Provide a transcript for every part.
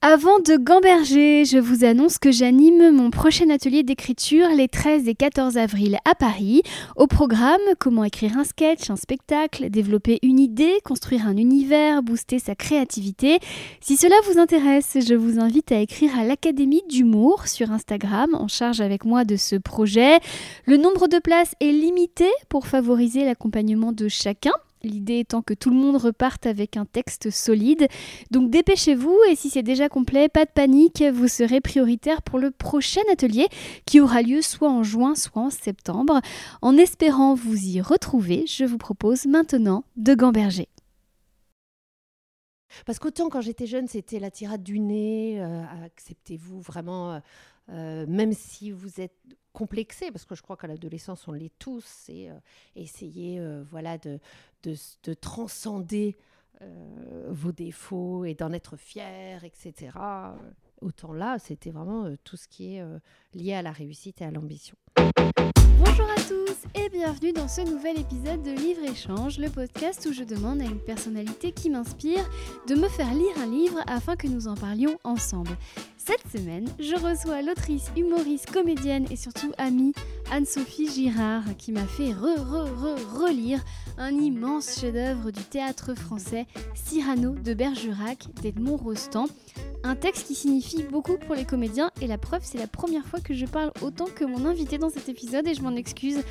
Avant de gamberger, je vous annonce que j'anime mon prochain atelier d'écriture les 13 et 14 avril à Paris. Au programme, comment écrire un sketch, un spectacle, développer une idée, construire un univers, booster sa créativité. Si cela vous intéresse, je vous invite à écrire à l'Académie d'humour sur Instagram en charge avec moi de ce projet. Le nombre de places est limité pour favoriser l'accompagnement de chacun. L'idée étant que tout le monde reparte avec un texte solide. Donc dépêchez-vous et si c'est déjà complet, pas de panique, vous serez prioritaire pour le prochain atelier qui aura lieu soit en juin, soit en septembre. En espérant vous y retrouver, je vous propose maintenant de gamberger. Parce qu'autant quand j'étais jeune, c'était la tirade du nez, euh, acceptez-vous vraiment, euh, euh, même si vous êtes complexé, parce que je crois qu'à l'adolescence, on l'est tous, et essayer voilà, de, de, transcender vos défauts et d'en être fier, etc. Autant là, c'était vraiment tout ce qui est lié à la réussite et à l'ambition. Bonjour à tous et bienvenue dans ce nouvel épisode de Livre Échange, le podcast où je demande à une personnalité qui m'inspire de me faire lire un livre afin que nous en parlions ensemble. Cette semaine, je reçois l'autrice, humoriste, comédienne et surtout amie Anne-Sophie Girard qui m'a fait re-re-re-relire un immense chef-d'œuvre du théâtre français, Cyrano de Bergerac d'Edmond Rostand. Un texte qui signifie beaucoup pour les comédiens et la preuve, c'est la première fois que je parle autant que mon invité dans cet épisode et je m'en excuse.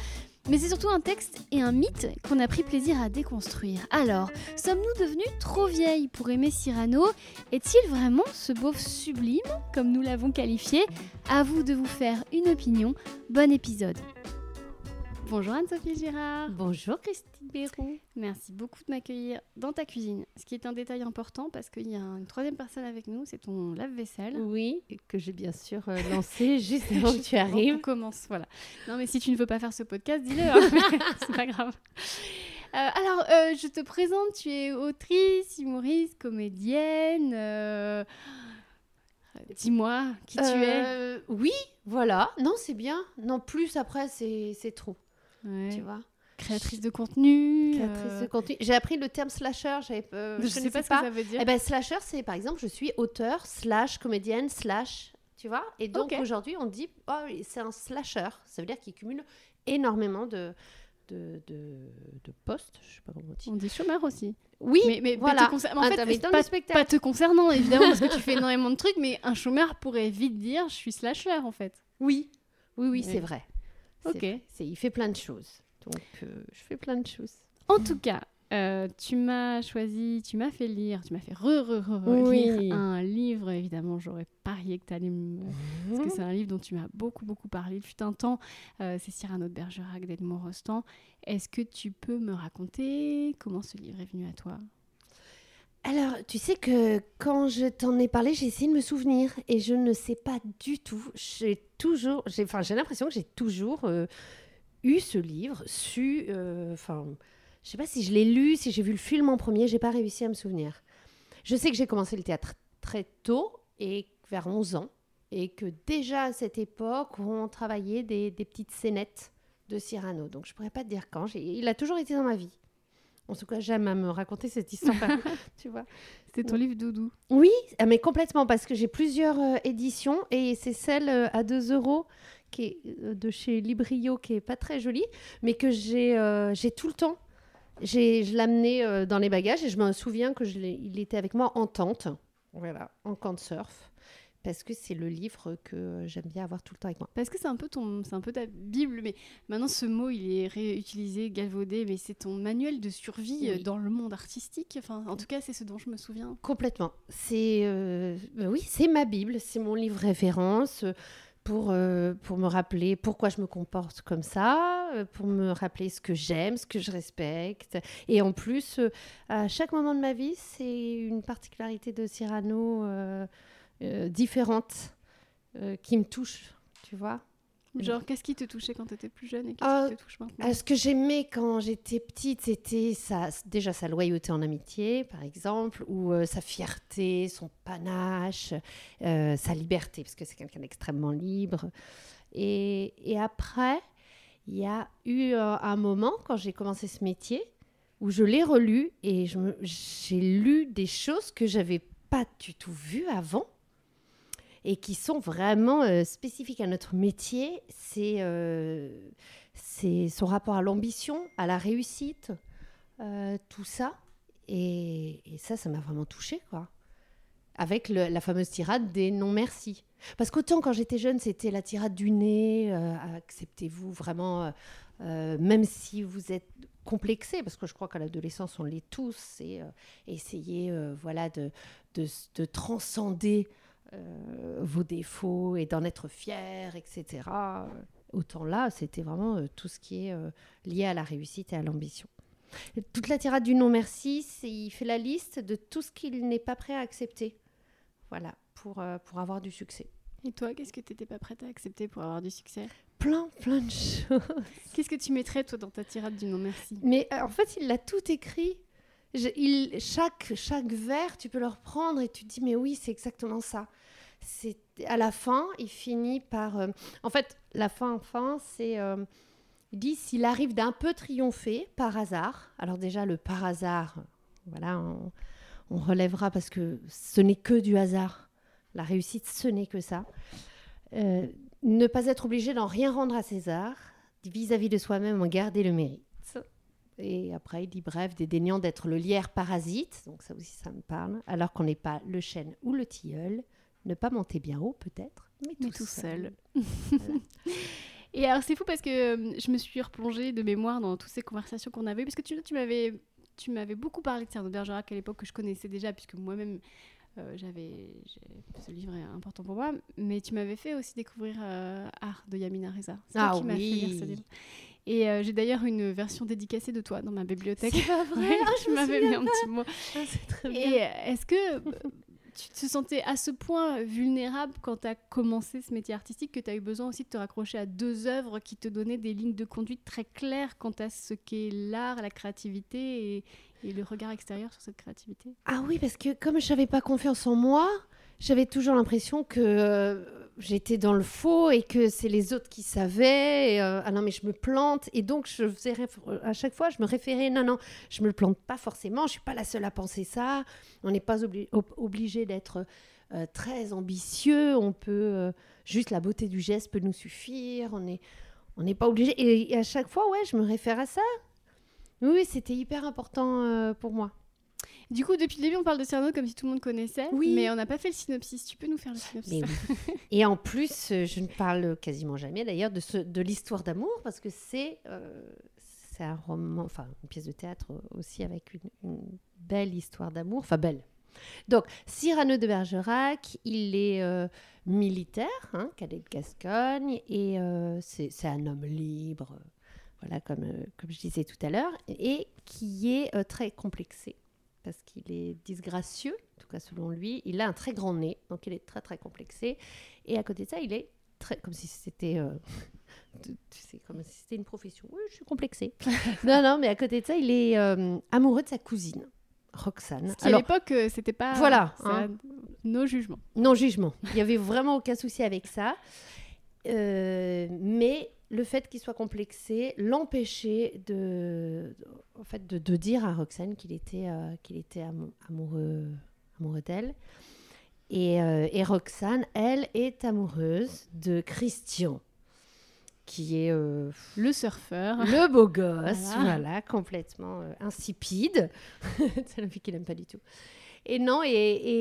Mais c'est surtout un texte et un mythe qu'on a pris plaisir à déconstruire. Alors, sommes-nous devenus trop vieilles pour aimer Cyrano? Est-il vraiment ce beauf sublime, comme nous l'avons qualifié? À vous de vous faire une opinion. Bon épisode Bonjour Anne-Sophie Girard. Bonjour Christine Béroux. Merci beaucoup de m'accueillir dans ta cuisine. Ce qui est un détail important parce qu'il y a une troisième personne avec nous, c'est ton lave-vaisselle. Oui, que j'ai bien sûr euh, lancé juste avant que tu arrives. On commence, voilà. Non mais si tu ne veux pas faire ce podcast, dis-le, hein. c'est pas grave. Euh, alors, euh, je te présente, tu es autrice, humoriste, comédienne. Dis-moi qui tu es. Oui, voilà. Non, c'est bien. Non, plus après, c'est trop. Tu vois Créatrice de contenu. Créatrice de euh, contenu. J'ai appris le terme slasher. Euh, je ne sais pas, ce que ça veut dire. Eh ben, slasher, c'est par exemple, je suis auteur, slash, comédienne, slash. Tu vois Et donc aujourd'hui, on dit, oh, c'est un slasher. Ça veut dire qu'il cumule énormément de, de, de, postes. Je sais pas comment on dit. On dit chômeur aussi. Oui, mais, mais voilà. en fait, pas, pas, te concernant, évidemment, parce que tu fais énormément de trucs, mais un chômeur pourrait vite dire je suis slasher, en fait. Oui, oui, oui, c'est vrai. Ok. Il fait plein de choses. Donc, euh, je fais plein de choses. En tout cas, euh, tu m'as choisi, tu m'as fait lire, tu m'as fait re, re, re, lire un livre. Évidemment, j'aurais parié que tu allais me. Parce que c'est un livre dont tu m'as beaucoup, beaucoup parlé. Fut un temps, euh, c'est Cyrano de Bergerac d'Edmond Rostand. Est-ce que tu peux me raconter comment ce livre est venu à toi? Alors, tu sais que quand je t'en ai parlé, j'ai essayé de me souvenir et je ne sais pas du tout. J'ai toujours, j'ai, enfin, j'ai l'impression que j'ai toujours euh, eu ce livre, su, euh, enfin, je sais pas si je l'ai lu, si j'ai vu le film en premier, j'ai pas réussi à me souvenir. Je sais que j'ai commencé le théâtre très tôt et vers 11 ans et que déjà à cette époque, on travaillait des, des petites scénettes de Cyrano. Donc je pourrais pas te dire quand. Il a toujours été dans ma vie. En tout cas, j'aime à me raconter cette histoire. tu vois. C'est ton livre doudou? Oui, ah, mais complètement, parce que j'ai plusieurs euh, éditions et c'est celle euh, à 2 euros qui est euh, de chez Librio qui est pas très jolie, mais que j'ai j'ai tout le temps. Je l'amenais dans les bagages et je me souviens que je il était avec moi en tente, voilà, en camp de surf parce que c'est le livre que j'aime bien avoir tout le temps avec moi. Parce que c'est un peu ton, c'est un peu ta bible, mais maintenant ce mot il est réutilisé, galvaudé, mais c'est ton manuel de survie euh, dans le monde artistique. Enfin, en tout cas, c'est ce dont je me souviens. Complètement. C'est, euh, bah oui, c'est ma bible, c'est mon livre référence. Pour, euh, pour me rappeler pourquoi je me comporte comme ça, pour me rappeler ce que j'aime, ce que je respecte. Et en plus, à chaque moment de ma vie, c'est une particularité de Cyrano euh, différentes euh, qui me touchent, tu vois. Genre, qu'est-ce qui te touchait quand tu étais plus jeune et qu'est-ce qui euh, te touche maintenant Ce que j'aimais quand j'étais petite, c'était déjà sa loyauté en amitié, par exemple, ou sa fierté, son panache, sa liberté, parce que c'est quelqu'un d'extrêmement libre. Et, et après, il y a eu un moment, quand j'ai commencé ce métier, où je l'ai relu et j'ai lu des choses que j'avais pas du tout vues avant et qui sont vraiment euh, spécifiques à notre métier. C'est euh, c'est son rapport à l'ambition, à la réussite, euh, tout ça. Et, et ça, ça m'a vraiment touchée, quoi. Avec la fameuse tirade des non merci. Parce qu'autant quand j'étais jeune, c'était la tirade du nez, acceptez-vous vraiment, même si vous êtes complexé, parce que je crois qu'à l'adolescence, on l'est tous, c'est euh, essayer voilà, de transcender euh, vos défauts et d'en être fier, etc. Autant là, c'était vraiment euh, tout ce qui est euh, lié à la réussite et à l'ambition. Toute la tirade du non merci, il fait la liste de tout ce qu'il n'est pas prêt à accepter. Voilà, pour, euh, pour avoir du succès. Et toi, qu'est-ce que tu n'étais pas prête à accepter pour avoir du succès? Plein, plein de choses. Qu'est-ce que tu mettrais, toi, dans ta tirade du non merci? Mais euh, en fait, il l'a tout écrit. Chaque, chaque vers, tu peux le reprendre et tu te dis, mais oui, c'est exactement ça. C'est à la fin, il finit par. euh, en fait, la fin, fin, c'est. euh, il dit s'il arrive d'un peu triompher par hasard. Alors déjà, le par hasard, voilà, on, on relèvera parce que ce n'est que du hasard. La réussite, ce n'est que ça. Euh, ne pas être obligé d'en rien rendre à César, vis-à-vis de soi-même, en garder le mérite. Et après, il dit bref, dédaignant d'être le lierre parasite, donc ça aussi, ça me parle, alors qu'on n'est pas le chêne ou le tilleul, ne pas monter bien haut peut-être, mais tout, Mais tout seul. Voilà. Et alors, c'est fou parce que euh, je me suis replongée de mémoire dans toutes ces conversations qu'on avait parce que tu, tu m'avais tu m'avais beaucoup parlé de Cyrano de Bergerac à l'époque que je connaissais déjà, puisque moi-même, euh, j'avais ce livre est important pour moi, mais tu m'avais fait aussi découvrir euh, Art de Yamina Reza. C'est Ah qui m'as fait lire ce oui. livre. Et euh, j'ai d'ailleurs une version dédicacée de toi dans ma bibliothèque. C'est pas vrai, Ouais, ah, je m'avais mis un petit mot. Ah, c'est très bien. Et euh, est-ce que euh, tu te sentais à ce point vulnérable quand tu as commencé ce métier artistique que tu as eu besoin aussi de te raccrocher à deux œuvres qui te donnaient des lignes de conduite très claires quant à ce qu'est l'art, la créativité et, et le regard extérieur sur cette créativité? Ah oui, parce que comme je n'avais pas confiance en moi, j'avais toujours l'impression que euh, j'étais dans le faux et que c'est les autres qui savaient. euh, ah non, mais je me plante. Et donc, je faisais à chaque fois, je me référais. Non, non, je me plante pas forcément. Je suis pas la seule à penser ça. On n'est pas obli- ob- obligé d'être euh, très ambitieux. On peut euh, juste la beauté du geste peut nous suffire. On est on n'est pas obligé. Et, et à chaque fois, ouais, je me réfère à ça. Oui, c'était hyper important pour moi. Du coup, depuis le début, on parle de Cyrano comme si tout le monde connaissait, Oui. mais on n'a pas fait le synopsis. Tu peux nous faire le synopsis oui. Et en plus, euh, je ne parle quasiment jamais d'ailleurs de, ce- de l'histoire d'amour parce que c'est euh, c'est un roman, enfin une pièce de théâtre aussi avec une, une belle histoire d'amour, enfin belle. Donc, Cyrano de Bergerac, il est euh, militaire, hein, cadet de Gascogne, et euh, c'est c'est un homme libre, voilà, comme, comme je disais tout à l'heure, et qui est très complexé parce qu'il est disgracieux, en tout cas selon lui. Il a un très grand nez, donc il est très très complexé. Et à côté de ça, il est très comme si c'était, euh, tu tu sais, comme si c'était une profession. Oui, je suis complexée. non, non, mais à côté de ça, il est euh, amoureux de sa cousine, Roxane. Qui à l'époque, euh, c'était pas. Voilà, ça- hein. Nos jugements. non jugement. Il n'y avait vraiment aucun souci avec ça. Euh, mais le fait qu'il soit complexé l'empêchait de, en fait, de, de dire à Roxane qu'il était, euh, qu'il était amou- amoureux, amoureux d'elle. Et, euh, et Roxane, elle, est amoureuse de Christian, qui est euh, Le surfeur. le beau gosse, Voilà. voilà, complètement insipide. C'est la fille qu'il n'aime pas du tout. Et non, et,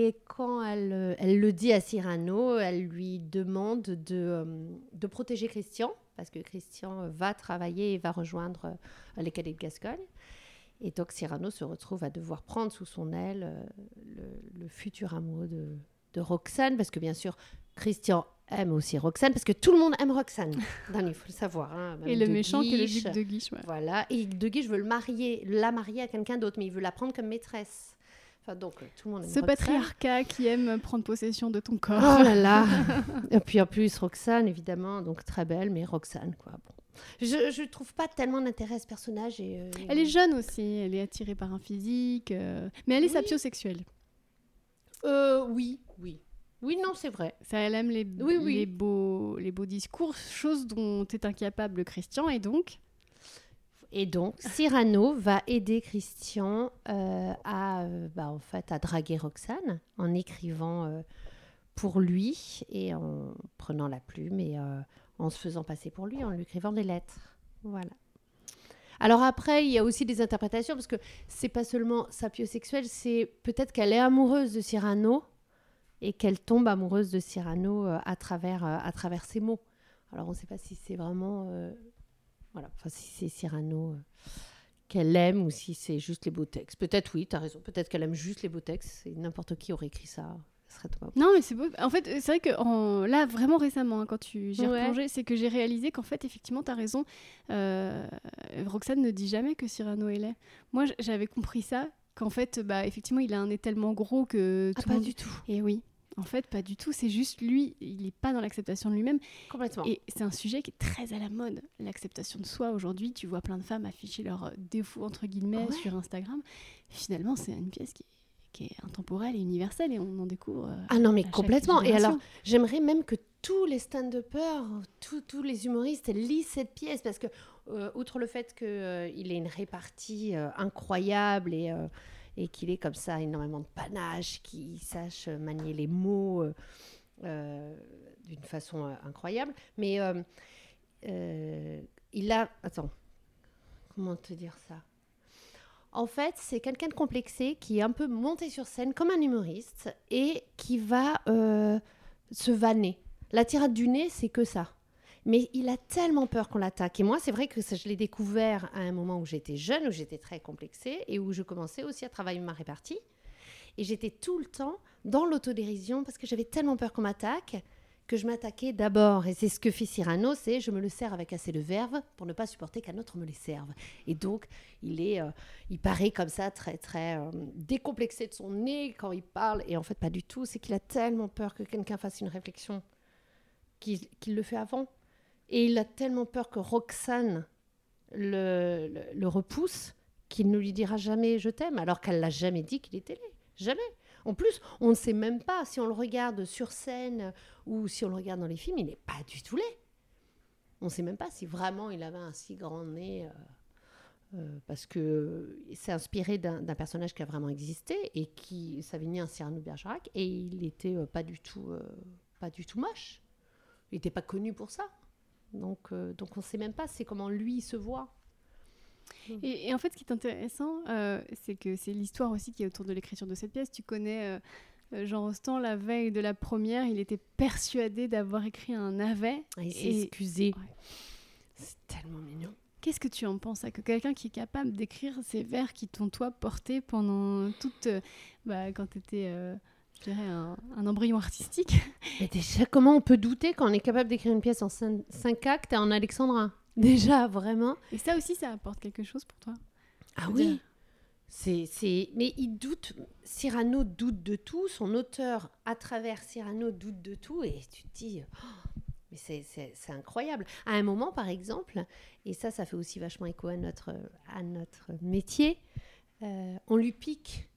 et quand elle, elle le dit à Cyrano, elle lui demande de, de protéger Christian, parce que Christian euh, va travailler et va rejoindre euh, les cadets de Gascogne. Et donc Cyrano se retrouve à devoir prendre sous son aile euh, le, le futur amoureux de, de Roxane, parce que bien sûr, Christian aime aussi Roxane, parce que tout le monde aime Roxane. Il faut le savoir. hein, Et le méchant qui est le duc de Guiche. ouais. Voilà. Et De Guiche veut le marier, la marier à quelqu'un d'autre, mais il veut la prendre comme maîtresse. Enfin, donc, euh, tout le monde aime Ce Roxane. patriarcat qui aime prendre possession de ton corps. Oh là là Et puis en plus, Roxane, évidemment, donc très belle, mais Roxane, quoi. Bon. Je ne trouve pas tellement d'intérêt à ce personnage. Et, euh, Elle est jeune aussi, elle est attirée par un physique, euh, mais elle est Oui. sapiosexuelle. Euh, oui, oui. Oui, non, c'est vrai. Ça, elle aime les, Oui, oui. les, beaux, les beaux discours, chose dont est incapable Christian, et donc Et donc, Cyrano va aider Christian euh, à, euh, bah, en fait, à draguer Roxane en écrivant euh, pour lui et en prenant la plume et en se faisant passer pour lui, en lui écrivant des lettres. Voilà. Alors après, il y a aussi des interprétations parce que c'est pas seulement sapiosexuel, c'est peut-être qu'elle est amoureuse de Cyrano et qu'elle tombe amoureuse de Cyrano à travers à travers ses mots. Alors on ne sait pas si c'est vraiment voilà, enfin si c'est Cyrano euh, qu'elle aime ou si c'est juste les beaux textes. Peut-être oui, tu as raison. Peut-être qu'elle aime juste les beaux textes. Et n'importe qui aurait écrit ça. Ce serait toi. Non, mais c'est beau. En fait, c'est vrai que en- là, vraiment récemment, hein, quand tu j'y ai Ouais. replongé, c'est que j'ai réalisé qu'en fait, effectivement, tu as raison. Euh, Roxane ne dit jamais que Cyrano est laid. Moi, j'avais compris ça, qu'en fait, bah, effectivement, il a un nez tellement gros que Ah, tout pas le monde... du tout. Et oui, en fait, pas du tout. C'est juste lui, il n'est pas dans l'acceptation de lui-même. Complètement. Et c'est un sujet qui est très à la mode, l'acceptation de soi. Aujourd'hui, tu vois plein de femmes afficher leurs euh, défauts, entre guillemets, Ouais. sur Instagram. Finalement, c'est une pièce qui est, qui est intemporelle et universelle et on en découvre. euh, Ah non, mais complètement. Et alors, j'aimerais même que tous les stand-uppers, tous, tous les humoristes lisent cette pièce parce que, euh, outre le fait qu'il ait une répartie euh, incroyable et, euh, et qu'il ait comme ça énormément de panache, qu'il sache manier les mots euh, euh, d'une façon euh, incroyable, mais il a. Attends, comment te dire ça? En fait, c'est quelqu'un de complexé qui est un peu monté sur scène comme un humoriste et qui va se vanner. La tirade du nez, c'est que ça. Mais il a tellement peur qu'on l'attaque. Et moi, c'est vrai que je l'ai découvert à un moment où j'étais jeune, où j'étais très complexée et où je commençais aussi à travailler ma répartie. Et j'étais tout le temps dans l'autodérision parce que j'avais tellement peur qu'on m'attaque que je m'attaquais d'abord. Et c'est ce que fait Cyrano, c'est je me le sers avec assez de verve pour ne pas supporter qu'un autre me les serve. Et donc, il est, euh, il paraît comme ça très très euh, décomplexé de son nez quand il parle. Et en fait, pas du tout. C'est qu'il a tellement peur que quelqu'un fasse une réflexion qu'il le fait avant. Et il a tellement peur que Roxane le, repousse qu'il ne lui dira jamais je t'aime, alors qu'elle l'a jamais dit qu'il était laid. Jamais. En plus, on ne sait même pas si on le regarde sur scène ou si on le regarde dans les films, il n'est pas du tout laid. On ne sait même pas si vraiment il avait un si grand nez. euh, euh, parce que c'est inspiré d'un personnage qui a vraiment existé et qui Savigny Cyrano de Bergerac et il était euh, pas du tout euh, pas du tout moche. Il n'était pas connu pour ça. Donc euh, donc on sait même pas c'est comment lui se voit. Et, et en fait, ce qui est intéressant, euh, c'est que c'est l'histoire aussi qui est autour de l'écriture de cette pièce. Tu connais euh, Jean Rostand, la veille de la première, il était persuadé d'avoir écrit un navet. Ah, il s'est Et- excusé. Ouais. C'est tellement mignon. Qu'est-ce que tu en penses ça Que quelqu'un qui est capable d'écrire ces vers qui t'ont toi porté pendant toute. euh, bah, quand tu étais, je dirais, un, un embryon artistique. Mais déjà, comment on peut douter quand on est capable d'écrire une pièce en cin- cinq actes et en alexandrin? Déjà, vraiment. Et ça aussi, ça apporte quelque chose pour toi Ah oui. C'est, c'est... Mais il doute, Cyrano doute de tout, son auteur à travers Cyrano doute de tout, et tu te dis, oh, mais c'est, c'est, c'est incroyable. À un moment, par exemple, et ça, ça fait aussi vachement écho à notre, à notre métier, euh, on lui pique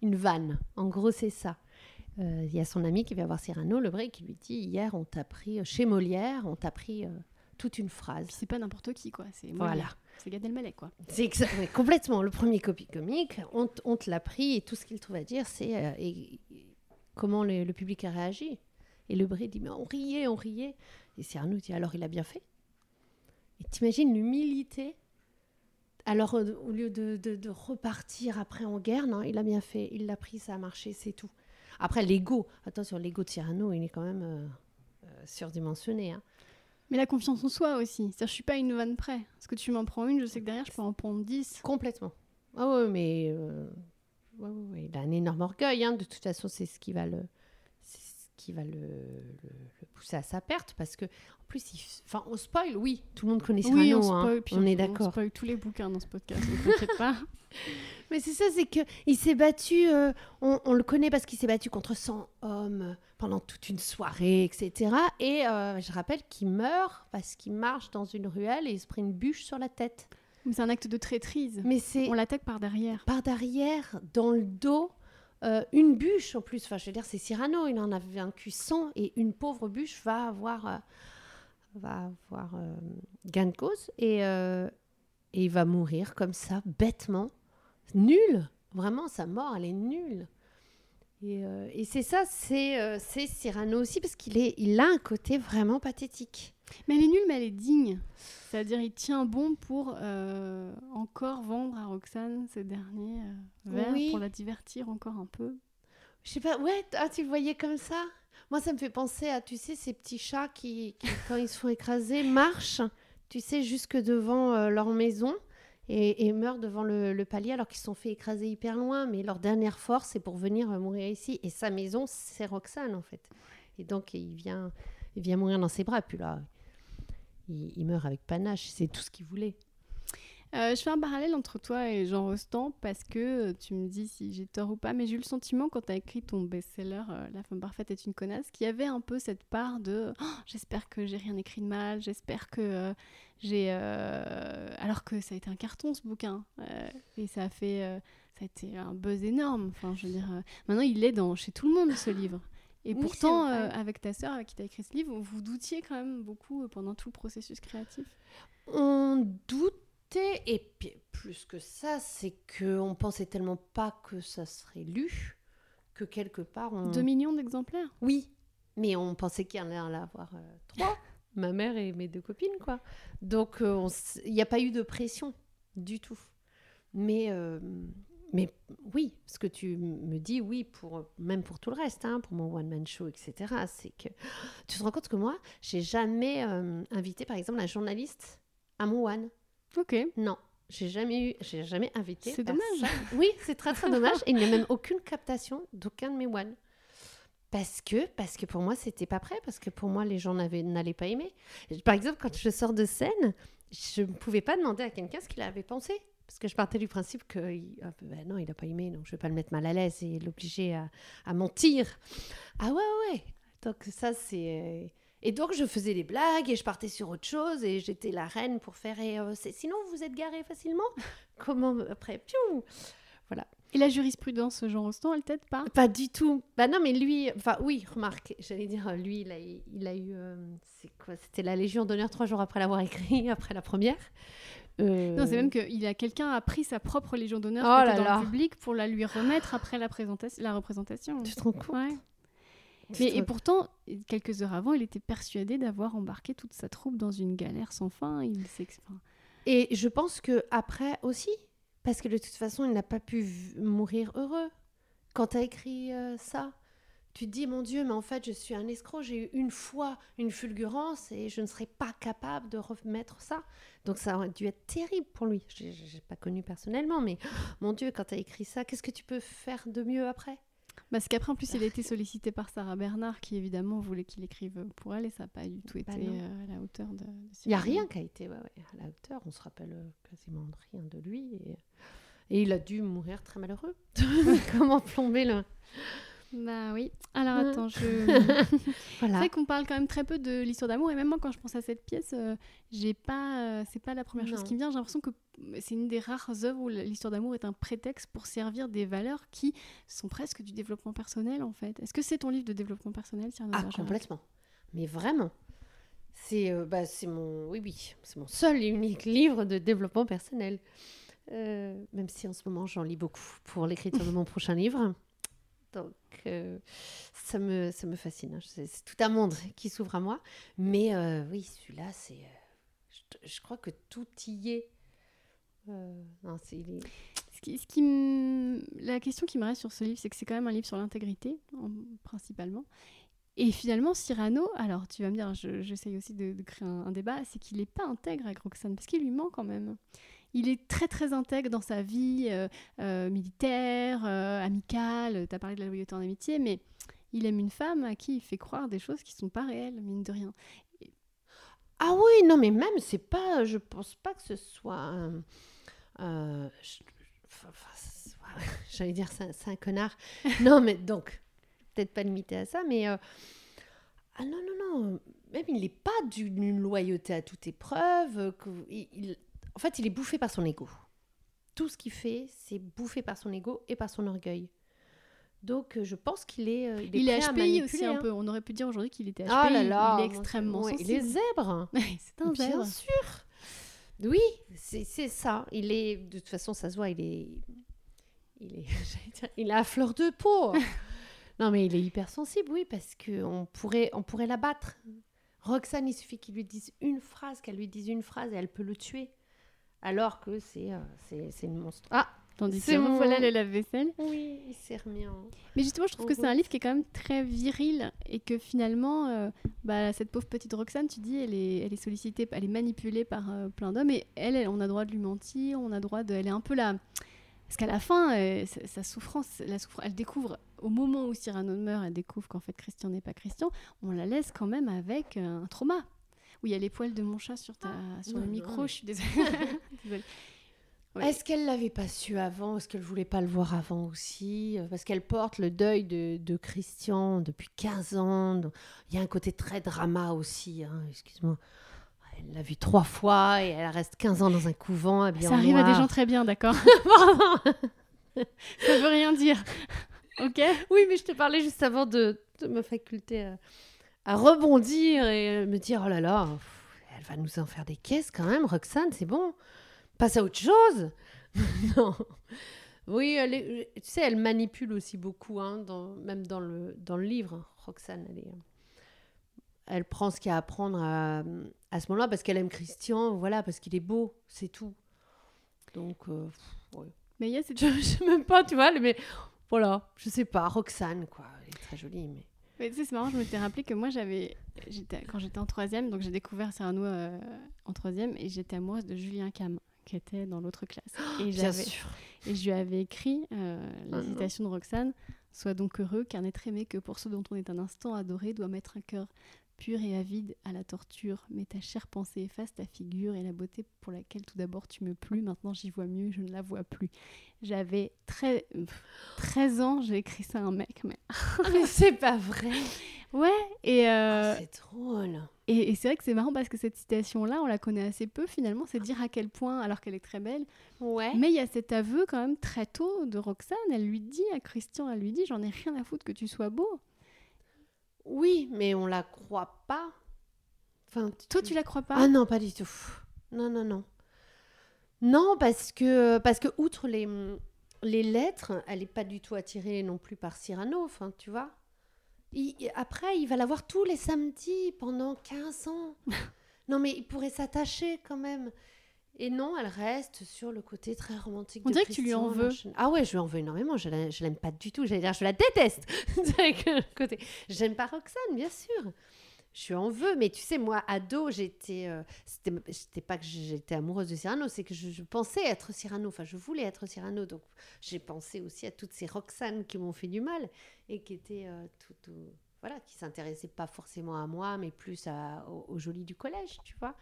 une vanne. En gros, c'est ça. Euh, Il y a son ami qui vient voir Cyrano, le vrai, qui lui dit, hier, on t'a pris, chez Molière, on t'a pris euh, toute une phrase. C'est pas n'importe qui, quoi. C'est Voilà. C'est Gad Elmaleh, quoi. C'est complètement le premier copie comique. On, on te l'a pris et tout ce qu'il trouve à dire, c'est euh, comment le, le public a réagi. Et le Bray dit mais on riait, on riait. Et Cyrano dit alors il a bien fait. Et t'imagines l'humilité? Alors euh, au lieu de, de- de repartir après en guerre, non, il a bien fait. Il l'a pris, ça a marché, c'est tout. Après l'ego, attention, l'ego de Cyrano, il est quand même euh, euh, surdimensionné. hein. Mais la confiance en soi aussi. C'est-à-dire, je suis pas une vanne près. Parce que tu m'en prends une, je sais que derrière, je peux en prendre dix. Complètement. Ah ouais, mais euh, ouais, ouais, ouais, il a un énorme orgueil. hein. De toute façon, c'est ce qui va le, c'est ce qui va le, le- le pousser à sa perte, parce que en plus, il, enfin, on spoil. Oui, tout le monde connaît Cyrano. oui, on hein. spoil, on est On d'accord. spoil tous les bouquins dans ce podcast, ne t'inquiète pas. Mais c'est ça, c'est que il s'est battu. euh, on, on le connaît parce qu'il s'est battu contre 100 hommes pendant toute une soirée, etc. Et euh, je rappelle qu'il meurt parce qu'il marche dans une ruelle et il se prend une bûche sur la tête. C'est un acte de traîtrise. Mais c'est On l'attaque par derrière. par derrière, dans le dos, euh, une bûche en plus. Enfin, je veux dire, c'est Cyrano, il en a vaincu 100 et une pauvre bûche va avoir, va avoir gain de cause et, et il va mourir comme ça, bêtement. Nul. Vraiment, sa mort, elle est nulle. Et, euh, et c'est ça, c'est euh, c'est Cyrano aussi, parce qu'il est, il a un côté vraiment pathétique. Mais elle est nulle, mais elle est digne. C'est-à-dire, il tient bon pour euh, encore vendre à Roxane ces derniers vers Oui. pour la divertir encore un peu. Je sais pas, ouais, ah, tu le voyais comme ça? Moi, ça me fait penser à, tu sais, ces petits chats qui, qui, quand ils se font écraser, marchent, tu sais, jusque devant leur maison et, et meurent devant le, palier alors qu'ils sont fait écraser hyper loin. Mais leur dernière force, c'est pour venir euh, mourir ici. Et sa maison, c'est Roxane, en fait. Et donc, il vient, il vient mourir dans ses bras. Puis là, il, il meurt avec panache. C'est tout ce qu'il voulait. Euh, je fais un parallèle entre toi et Jean Rostand parce que euh, tu me dis si j'ai tort ou pas, mais j'ai eu le sentiment quand tu as écrit ton best-seller euh, La femme parfaite est une connasse, qu'il y avait un peu cette part de Oh, j'espère que j'ai rien écrit de mal, j'espère que euh, j'ai. Alors que ça a été un carton ce bouquin et ça a fait. ça a été un buzz énorme. Enfin, je veux dire, maintenant il est dans, chez tout le monde ce livre. Et Oui, pourtant, euh, avec ta sœur avec qui tu as écrit ce livre, vous doutiez quand même beaucoup pendant tout le processus créatif? On et plus que ça, c'est qu'on pensait tellement pas que ça serait lu que quelque part on. 2 millions d'exemplaires Oui, mais on pensait qu'il y en allait en avoir euh, trois, ma mère et mes deux copines, quoi. Donc euh, il n'y a pas eu de pression du tout. Mais, euh, mais oui, ce que tu me dis, oui, pour, même pour tout le reste, hein, pour mon one-man show, etc., c'est que tu te rends compte que moi, j'ai jamais euh, invité, par exemple, un journaliste à mon one. Ok. Non, j'ai jamais eu, j'ai jamais invité. C'est dommage. Oui, c'est très très dommage. Et il n'y a même aucune captation d'aucun de mes one. Parce que, parce que pour moi, c'était pas prêt. Parce que pour moi, les gens n'avaient- n'allaient pas aimer. Par exemple, quand je sors de scène, je ne pouvais pas demander à quelqu'un ce qu'il avait pensé. Parce que je partais du principe que ah, ben non, il n'a pas aimé, donc je ne vais pas le mettre mal à l'aise et l'obliger à, à mentir. Ah ouais, ouais, ouais. Donc ça, c'est... Et donc, je faisais des blagues et je partais sur autre chose et j'étais la reine pour faire... Et, euh, sinon, vous êtes garé facilement? Comment après piou Et la jurisprudence, Jean Rostand, elle t'aide pas? Pas du tout. Bah non, mais lui, enfin oui, remarque, j'allais dire, lui, il a, il a eu, euh, c'est quoi C'était la Légion d'honneur trois jours après l'avoir écrit, après la première. Euh, Non, c'est même qu'il a quelqu'un a pris sa propre Légion d'honneur Oh dans là. le public pour la lui remettre après la, présentation, la représentation. Tu te rends compte? Ouais. Mais, et pourtant, quelques heures avant, il était persuadé d'avoir embarqué toute sa troupe dans une galère sans fin. Il Et je pense que après aussi, parce que de toute façon, il n'a pas pu mourir heureux. Quand tu as écrit euh, ça, tu te dis, mon Dieu, mais en fait, je suis un escroc. J'ai eu une fois une fulgurance et je ne serais pas capable de remettre ça. Donc ça aurait dû être terrible pour lui. Je n'ai pas connu personnellement, mais mon Dieu, quand tu as écrit ça, qu'est-ce que tu peux faire de mieux après? Parce qu'après, en plus, il a été sollicité par Sarah Bernard, qui évidemment voulait qu'il écrive pour elle, et ça n'a pas du tout Bah été euh, à la hauteur de. Il n'y a rien qui a été ouais, ouais, à la hauteur. On se rappelle euh, quasiment rien de lui. Et, et il a dû mourir très malheureux. Comment plomber le... Bah oui. Alors Ouais. attends, je. C'est vrai qu'on parle quand même très peu de l'histoire d'amour et même moi quand je pense à cette pièce, euh, j'ai pas, euh, c'est pas la première chose Non. qui me vient. J'ai l'impression que c'est une des rares œuvres où l'histoire d'amour est un prétexte pour servir des valeurs qui sont presque du développement personnel en fait. Est-ce que c'est ton livre de développement personnel, Cyrano Ah, complètement. Mais vraiment. C'est euh, bah, c'est mon oui oui, c'est mon seul et unique livre de développement personnel. Euh, même si en ce moment j'en lis beaucoup pour l'écriture de mon prochain livre. Donc euh, ça me ça me fascine. hein. C'est tout un monde qui s'ouvre à moi. Mais oui, celui-là c'est je crois que tout y est. Euh, non, est- Ce qui, ce qui me- La question qui me reste sur ce livre, c'est que c'est quand même un livre sur l'intégrité, en- principalement. Et finalement, Cyrano, alors tu vas me dire, je- j'essaye aussi de, de créer un, un débat, c'est qu'il n'est pas intègre avec Roxane, parce qu'il lui ment quand même. Il est très très intègre dans sa vie euh, euh, militaire, euh, amicale, tu as parlé de la loyauté en amitié, mais il aime une femme à qui il fait croire des choses qui sont pas réelles, mine de rien. Ah oui, non, mais même, c'est pas. Je pense pas que ce soit. Euh, J'allais dire, c'est un, connard. non, mais donc, peut-être pas limité à ça, mais. euh, ah non, non, non. Même, il n'est pas d'une loyauté à toute épreuve. euh, que, il- il- en fait, il est bouffé par son ego. Tout ce qu'il fait, c'est bouffé par son ego et par son orgueil. Donc, je pense qu'il est. euh, il est, Il est HPI aussi un hein. peu, on aurait pu dire aujourd'hui qu'il était HPI, Ah là là, il est extrêmement ouais, sensible. Il est zèbre. c'est un Bien zèbre. sûr. Oui, c'est ça. Il est, de toute façon, ça se voit, il est, il est, il a à fleur de peau. Non, mais il est hypersensible, oui, parce qu'on pourrait, on pourrait la battre. Roxane, il suffit qu'il lui dise une phrase, qu'elle lui dise une phrase et elle peut le tuer. Alors que c'est euh, c'est c'est une monstre. Ah Tandis C'est que mon- voilà le lave-vaisselle. Oui, il s'est remis en... Mais justement, je trouve que c'est un livre qui est quand même très viril et que finalement, euh, bah, cette pauvre petite Roxane, tu dis, elle est, elle est sollicitée, elle est manipulée par euh, plein d'hommes et elle, elle, on a droit de lui mentir, on a droit de, elle est un peu là. Parce qu'à la fin, euh, sa, sa souffrance, la souffrance, elle découvre au moment où Cyrano meurt, elle découvre qu'en fait Christian n'est pas Christian. On la laisse quand même avec un trauma. Oui, il y a les poils de mon chat sur, ta, sur non, le non, micro, mais- je suis désolée. Désolée. Est-ce qu'elle l'avait pas su avant? Est-ce qu'elle voulait pas le voir avant aussi? Euh, Parce qu'elle porte le deuil de, de Christian depuis 15 ans. donc Il y a un côté très drama aussi. hein, Excuse-moi. Elle l'a vu trois fois et elle reste 15 ans dans un couvent. habillée Ça en arrive à des gens très bien, d'accord? Ça veut rien dire. Ok? Oui, mais je te parlais juste avant de, de ma faculté à, à rebondir et me dire oh là là, elle va nous en faire des caisses quand même, Roxane, c'est bon. Passe à autre chose. non. Oui, elle est- tu sais, elle manipule aussi beaucoup, hein, dans, même dans le, dans le livre. Roxane, elle, est, elle prend ce qu'il y a à apprendre à, à ce moment-là parce qu'elle aime Christian, voilà, parce qu'il est beau, c'est tout. Donc, euh, ouais. Mais il y a cette je, je sais même pas, tu vois, mais voilà, je sais pas, Roxane, quoi, elle est très jolie, mais. Mais tu sais, c'est marrant, je m'étais rappelé que moi, j'avais, j'étais, quand j'étais en troisième, donc j'ai découvert Cyrano euh, en troisième, et j'étais amoureuse de Julien Cam, qui était dans l'autre classe. Et, Bien j'avais, sûr. et je lui avais écrit euh, la Ah non. citation de Roxane Sois donc heureux, car n'être aimé que pour ceux dont on est un instant adoré doit mettre un cœur pur et avide à la torture. Mais ta chère pensée efface ta figure et la beauté pour laquelle tout d'abord tu me plus. Maintenant j'y vois mieux, je ne la vois plus. J'avais très, pff, 13 ans, j'ai écrit ça à un mec, mais mais c'est pas vrai. Ouais, et, euh, Ah, c'est drôle. et, et c'est vrai que c'est marrant parce que cette citation-là, on la connaît assez peu finalement, c'est dire à quel point, alors qu'elle est très belle, Ouais. mais il y a cet aveu quand même très tôt de Roxane, elle lui dit à Christian, elle lui dit, j'en ai rien à foutre que tu sois beau. Oui, mais on la croit pas. Enfin, Toi, tu la crois pas? Ah non, pas du tout. Non, non, non. Non, parce que, parce que outre les, les lettres, elle n'est pas du tout attirée non plus par Cyrano, enfin, tu vois. Il- après, il va la voir tous les samedis pendant 15 ans. non, mais il pourrait s'attacher quand même. Et non, elle reste sur le côté très romantique On de dirait que tu lui en veux. Ah ouais, je lui en veux énormément. Je la- je l'aime pas du tout. J'allais dire, je la déteste. Côté. J'aime pas Roxane, bien sûr. Je lui en veux, mais tu sais, moi, ado, j'étais. euh, c'était pas que j'étais amoureuse de Cyrano, c'est que je, pensais être Cyrano. Enfin, je voulais être Cyrano. Donc, j'ai pensé aussi à toutes ces Roxane qui m'ont fait du mal et qui étaient euh, Voilà, qui s'intéressaient pas forcément à moi, mais plus à, au, au joli du collège, tu vois.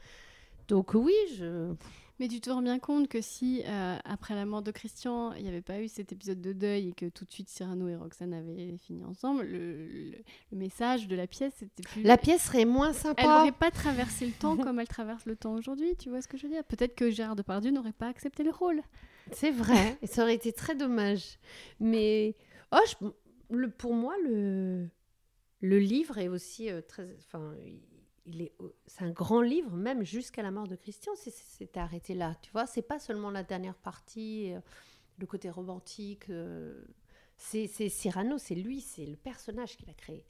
Donc, oui, je. Mais tu te rends bien compte que si, euh, après la mort de Christian, il n'y avait pas eu cet épisode de deuil et que tout de suite Cyrano et Roxane avaient fini ensemble, le, le- le message de la pièce, c'était plus... La pièce serait moins Elle sympa. n'aurait pas traversé le temps comme elle traverse le temps aujourd'hui, tu vois ce que je veux dire? Peut-être que Gérard Depardieu n'aurait pas accepté le rôle. C'est vrai, et ça aurait été très dommage. Mais oh, je- le, pour moi, le, le livre est aussi euh, très. Enfin, c'est un grand livre, même jusqu'à la mort de Christian. C'est, arrêté là, tu vois. C'est pas seulement la dernière partie, euh, le côté romantique. euh, c'est, Cyrano, c'est lui, c'est le personnage qu'il a créé.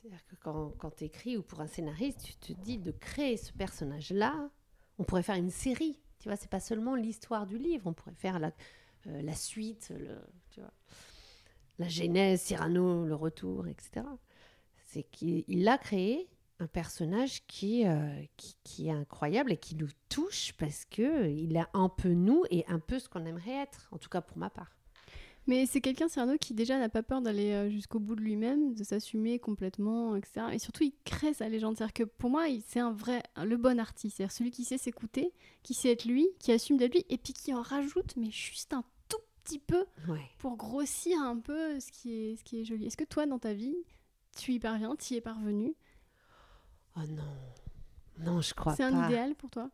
C'est-à-dire que quand, quand tu écris ou pour un scénariste, tu te dis de créer ce personnage-là, on pourrait faire une série. Tu vois, c'est pas seulement l'histoire du livre, on pourrait faire la, euh, la suite, la genèse, Cyrano, le retour, etc. C'est qu'il il a créé un personnage qui, euh, qui, qui est incroyable et qui nous touche parce que il a un peu nous et un peu ce qu'on aimerait être, en tout cas pour ma part. Mais c'est quelqu'un, Cyrano, qui déjà n'a pas peur d'aller euh, jusqu'au bout de lui-même, de s'assumer complètement, etc. Et surtout, il crée sa légende. C'est-à-dire que pour moi, c'est un vrai, le bon artiste. C'est-à-dire celui qui sait s'écouter, qui sait être lui, qui assume d'être lui, et puis qui en rajoute, mais juste un tout petit peu Ouais. pour grossir un peu ce qui est, ce qui est joli. Est-ce que toi, dans ta vie, tu y parviens, tu y es parvenu? Oh non, non, je crois C'est pas. un idéal pour toi?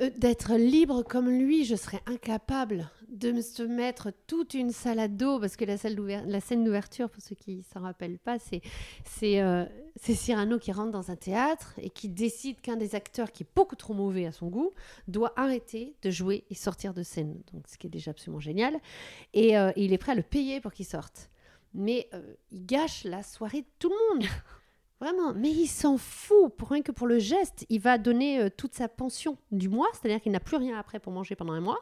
Euh, D'être libre comme lui, je serais incapable de me se mettre toute une salade d'eau, parce que la, salle d'ouver- la scène d'ouverture, pour ceux qui ne s'en rappellent pas, c'est c'est euh, c'est Cyrano qui rentre dans un théâtre et qui décide qu'un des acteurs, qui est beaucoup trop mauvais à son goût, doit arrêter de jouer et sortir de scène. Donc, ce qui est déjà absolument génial. Et euh, il est prêt à le payer pour qu'il sorte. mais il gâche la soirée de tout le monde. Vraiment, mais il s'en fout, pour rien que pour le geste. Il va donner euh, toute sa pension du mois, c'est-à-dire qu'il n'a plus rien après pour manger pendant un mois.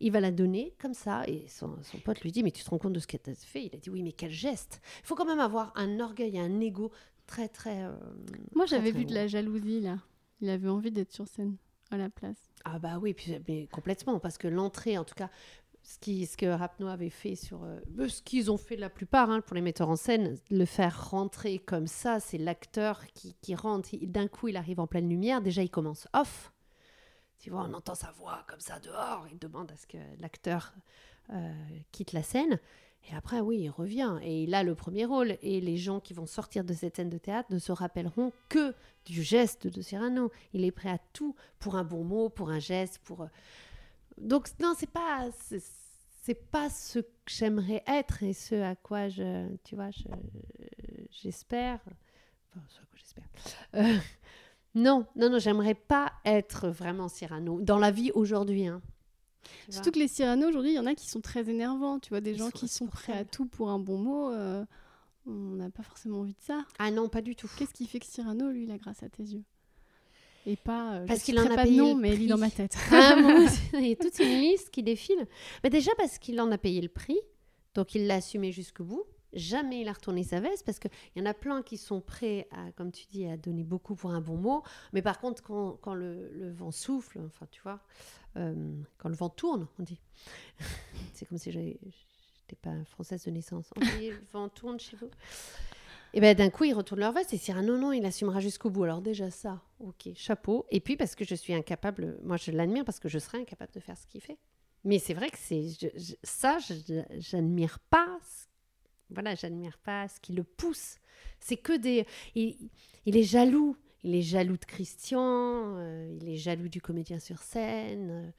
Il va la donner comme ça, et son, son pote lui dit Mais tu te rends compte de ce que tu as fait? Il a dit Oui, mais quel geste Il faut quand même avoir un orgueil, un ego très, très. euh, Moi, j'avais vu de la jalousie là. Il avait envie d'être sur scène à la place. Ah bah oui, puis, mais complètement, parce que l'entrée, en tout cas, ce, qui, ce que Rapno avait fait sur... euh, ce qu'ils ont fait la plupart hein, pour les metteurs en scène, le faire rentrer comme ça, c'est l'acteur qui, qui rentre, d'un coup il arrive en pleine lumière, déjà il commence off, tu vois, on entend sa voix comme ça dehors, il demande à ce que l'acteur euh, quitte la scène, et après oui, il revient, et il a le premier rôle, et les gens qui vont sortir de cette scène de théâtre ne se rappelleront que du geste de Cyrano. Il est prêt à tout pour un bon mot, pour un geste, pour. euh, Donc non, c'est pas c'est- pas ce que j'aimerais être et ce à quoi je tu vois je j'espère. Enfin, ce à quoi j'espère. Euh, non, non, non, j'aimerais pas être vraiment Cyrano dans la vie aujourd'hui. Hein. Surtout que les Cyrano aujourd'hui, il y en a qui sont très énervants. Tu vois, des Ils gens sont qui sont prêts à tout pour un bon mot. euh, on n'a pas forcément envie de ça. Ah non, pas du tout. Qu'est-ce qui fait que Cyrano, lui, il a grâce à tes yeux? Et pas. euh, Parce qu'il en a pas payé le mais il est dans ma tête. Ah, aussi, il y a toute une liste qui défile. Mais déjà parce qu'il en a payé le prix, donc il l'a assumé jusqu'au bout. Jamais il a retourné sa veste parce qu'il y en a plein qui sont prêts, à, comme tu dis, à donner beaucoup pour un bon mot. Mais par contre, quand, quand le, le vent souffle, enfin tu vois, euh, quand le vent tourne, on dit. C'est comme si j'avais- j'étais pas française de naissance. On dit le vent tourne chez vous. Et ben d'un coup, ils retournent leur veste et Cyrano, non, non, il assumera jusqu'au bout. Alors déjà ça, ok, chapeau. Et puis parce que je suis incapable, moi je l'admire parce que je serais incapable de faire ce qu'il fait. Mais c'est vrai que c'est je- ça, j'admire pas. Voilà, j'admire pas ce qui le pousse. C'est que des. Il, il est jaloux. Il est jaloux de Christian. euh, il est jaloux du comédien sur scène. euh,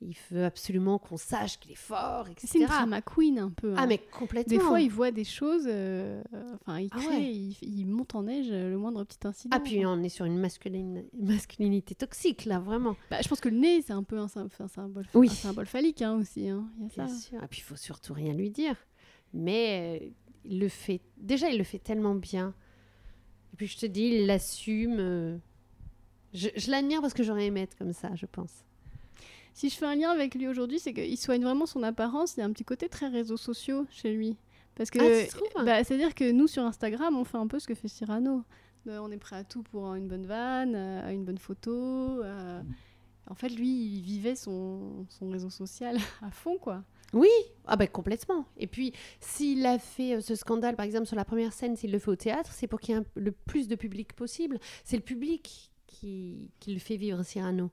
il veut absolument qu'on sache qu'il est fort, etc. C'est une drama queen un peu. Ah hein. mais complètement. Des fois, il voit des choses, euh, enfin, il Ah crée, ouais. il, il monte en neige euh, le moindre petit incident. Ah puis quoi. on est sur une masculine- masculinité toxique là, vraiment. Bah, je pense que le nez, c'est un peu un, un symbole, Oui. un symbole phallique hein, aussi. hein. Il y a Bien ça. sûr. Et puis il faut surtout rien lui dire. Mais euh, il le fait. Déjà, il le fait tellement bien. Et puis je te dis, il l'assume. Je, je l'admire parce que j'aurais aimé être comme ça, je pense. Si je fais un lien avec lui aujourd'hui, c'est qu'il soigne vraiment son apparence. Il y a un petit côté très réseaux sociaux chez lui. Parce que, Ah, bah, c'est-à-dire que nous, sur Instagram, on fait un peu ce que fait Cyrano. Euh, on est prêt à tout pour une bonne vanne, euh, une bonne photo. euh. En fait, lui, il vivait son, son réseau social à fond, quoi. Oui, ah ben complètement. Et puis, s'il a fait euh, ce scandale, par exemple, sur la première scène, s'il le fait au théâtre, c'est pour qu'il y ait un- le plus de public possible. C'est le public qui, qui le fait vivre, Cyrano.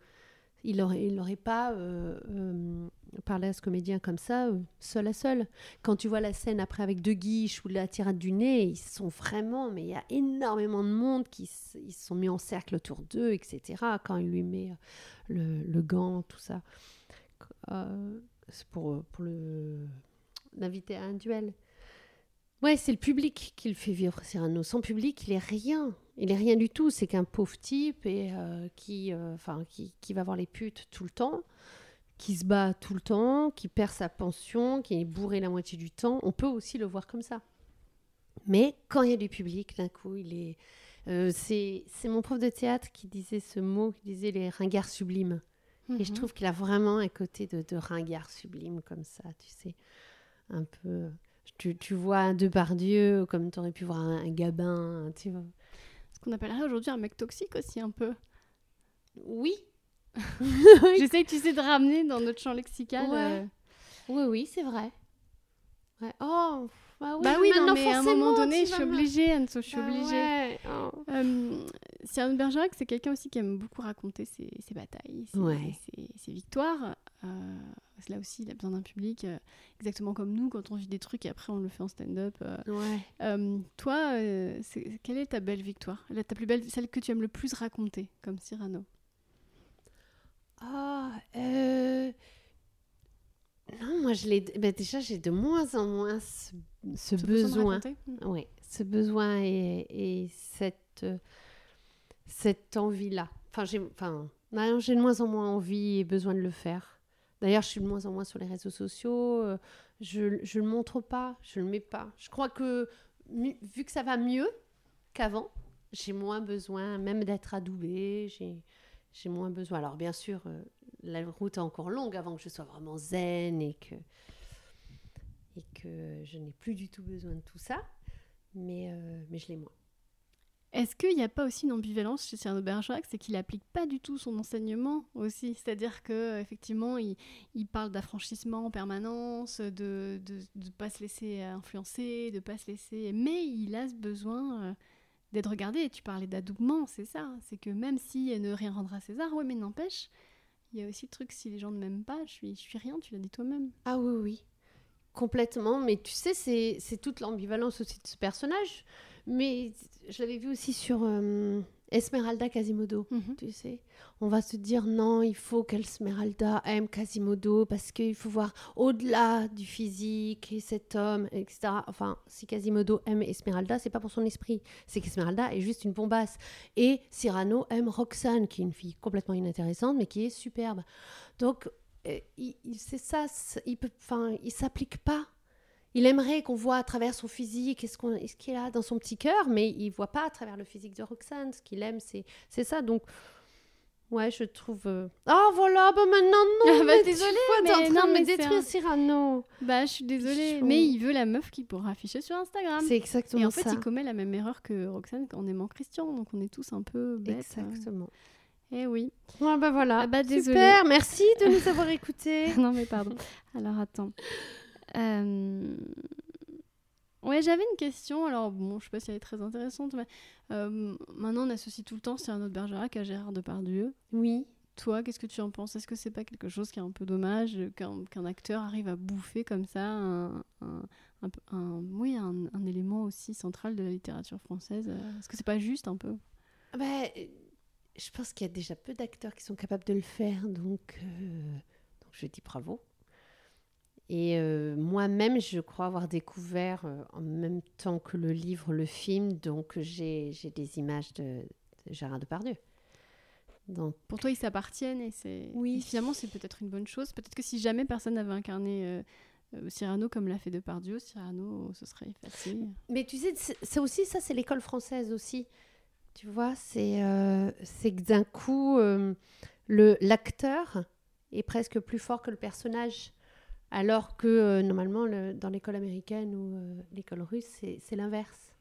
Il n'aurait pas euh, euh, parlé à ce comédien comme ça, euh, seul à seul. Quand tu vois la scène après avec De Guiche ou la tirade du nez, ils sont vraiment, mais il y a énormément de monde qui se sont mis en cercle autour d'eux, etc. Quand il lui met le, le gant, tout ça. C'est pour, pour l'inviter à un duel. Ouais, c'est le public qui le fait vivre, Cyrano. Son public, il est rien. Il est rien du tout. C'est qu'un pauvre type et, euh, qui, euh, qui, qui va voir les putes tout le temps, qui se bat tout le temps, qui perd sa pension, qui est bourré la moitié du temps. On peut aussi le voir comme ça. Mais quand il y a du public, d'un coup, il est. euh, c'est c'est mon prof de théâtre qui disait ce mot, qui disait les ringards sublimes. Et je Mhm. trouve qu'il a vraiment un côté de, de ringard sublime comme ça, tu sais. Un peu. Tu, tu vois un Depardieu comme tu aurais pu voir un, un Gabin, tu vois. Ce qu'on appellerait aujourd'hui un mec toxique aussi, un peu. Oui. J'essaye, tu sais, de ramener dans notre champ lexical. Ouais. euh, Oui, oui, c'est vrai. Ouais. Oh, bah oui, bah oui, non, mais à un moment donné, je suis obligée, Anso, je suis Bah obligée. ouais, oh. Euh, Cyrano Bergerac, c'est quelqu'un aussi qui aime beaucoup raconter ses, ses batailles, ses, Ouais. ses- ses victoires. Euh, là aussi, il a besoin d'un public, euh, exactement comme nous, quand on vit des trucs et après on le fait en stand-up. euh. Ouais. Toi, quelle est ta belle victoire? La- Ta plus belle, celle que tu aimes le plus raconter, comme Cyrano? Ah. Non, moi, je l'ai... bah, déjà, j'ai de moins en moins ce, besoin. raconter? Mm. Oui, ce besoin et, et cette, euh, cette envie-là. Enfin, j'ai enfin, de moins en moins envie et besoin de le faire. D'ailleurs, je suis de moins en moins sur les réseaux sociaux. euh, je, je le montre pas, je le mets pas. Je crois que vu que ça va mieux qu'avant, j'ai moins besoin même d'être adoubée, j'ai j'ai moins besoin. Alors bien sûr, euh, la route est encore longue avant que je sois vraiment zen et que et que je n'ai plus du tout besoin de tout ça, mais euh, mais je l'ai moins. Est-ce qu'il n'y a pas aussi une ambivalence chez Cyrano Bergerac, c'est qu'il applique pas du tout son enseignement aussi, c'est-à-dire que effectivement il, il parle d'affranchissement en permanence, de de de pas se laisser influencer, de pas se laisser, mais il a ce besoin euh, d'être regardé. Tu parlais d'adoubement, c'est ça, c'est que même si ne rien rendre à César, ouais, mais n'empêche, il y a aussi le truc si les gens ne m'aiment pas, je suis je suis rien, tu l'as dit toi-même. Ah oui oui, complètement. Mais tu sais, c'est toute l'ambivalence aussi de ce personnage. Mais je l'avais vu aussi sur euh, Esmeralda Quasimodo. Mhm. tu sais. On va se dire non, il faut qu'Esmeralda aime Quasimodo parce qu'il faut voir au-delà du physique et cet homme, etc. Enfin, si Quasimodo aime Esmeralda, c'est pas pour son esprit, c'est qu'Esmeralda est juste une bombasse. Et Cyrano aime Roxane, qui est une fille complètement inintéressante, mais qui est superbe. Donc, il, il- c'est ça, il peut, enfin, il s'applique pas. Il aimerait qu'on voit à travers son physique et ce qu'il a dans son petit cœur, mais il voit pas à travers le physique de Roxane. Ce qu'il aime, c'est c'est ça. Donc, ouais, je trouve. euh, Oh voilà, bah maintenant non. Ah bah, mais tu désolée, vois, t'es en mais train non, de mais me détruire un- Cyrano. Bah je suis désolée, mais il veut la meuf qui pourra afficher sur Instagram. C'est exactement Et en fait, ça. il commet la même erreur que Roxane en aimant Christian, donc on est tous un peu bêtes. Exactement. Eh oui. Ouais, bah voilà. Ah bah. Super, merci de nous avoir écoutés. non mais pardon. Alors attends. Euh, Ouais, j'avais une question. Alors bon, je sais pas si elle est très intéressante, mais euh, maintenant on associe tout le temps Cyrano de Bergerac à Gérard Depardieu. Oui. Toi, qu'est-ce que tu en penses? Est-ce que c'est pas quelque chose qui est un peu dommage euh, qu'un acteur arrive à bouffer comme ça un, un, un un- oui, un, un élément aussi central de la littérature française? Est-ce que c'est pas juste un peu? Bah, je pense qu'il y a déjà peu d'acteurs qui sont capables de le faire, donc, euh, donc je dis bravo. Et euh, moi-même, je crois avoir découvert euh, en même temps que le livre, le film, donc j'ai des images de, de Gérard Depardieu. Donc, Pour toi, ils s'appartiennent et c'est Oui. et finalement c'est peut-être une bonne chose. Peut-être que si jamais personne n'avait incarné Cyrano comme l'a fait Depardieu, Cyrano ce serait effacé. Mais tu sais, c'est aussi ça, c'est l'école française aussi. Tu vois, c'est euh, que d'un coup, euh, l'acteur est presque plus fort que le personnage. Alors que euh, normalement, le- dans l'école américaine ou euh, l'école russe, c'est l'inverse.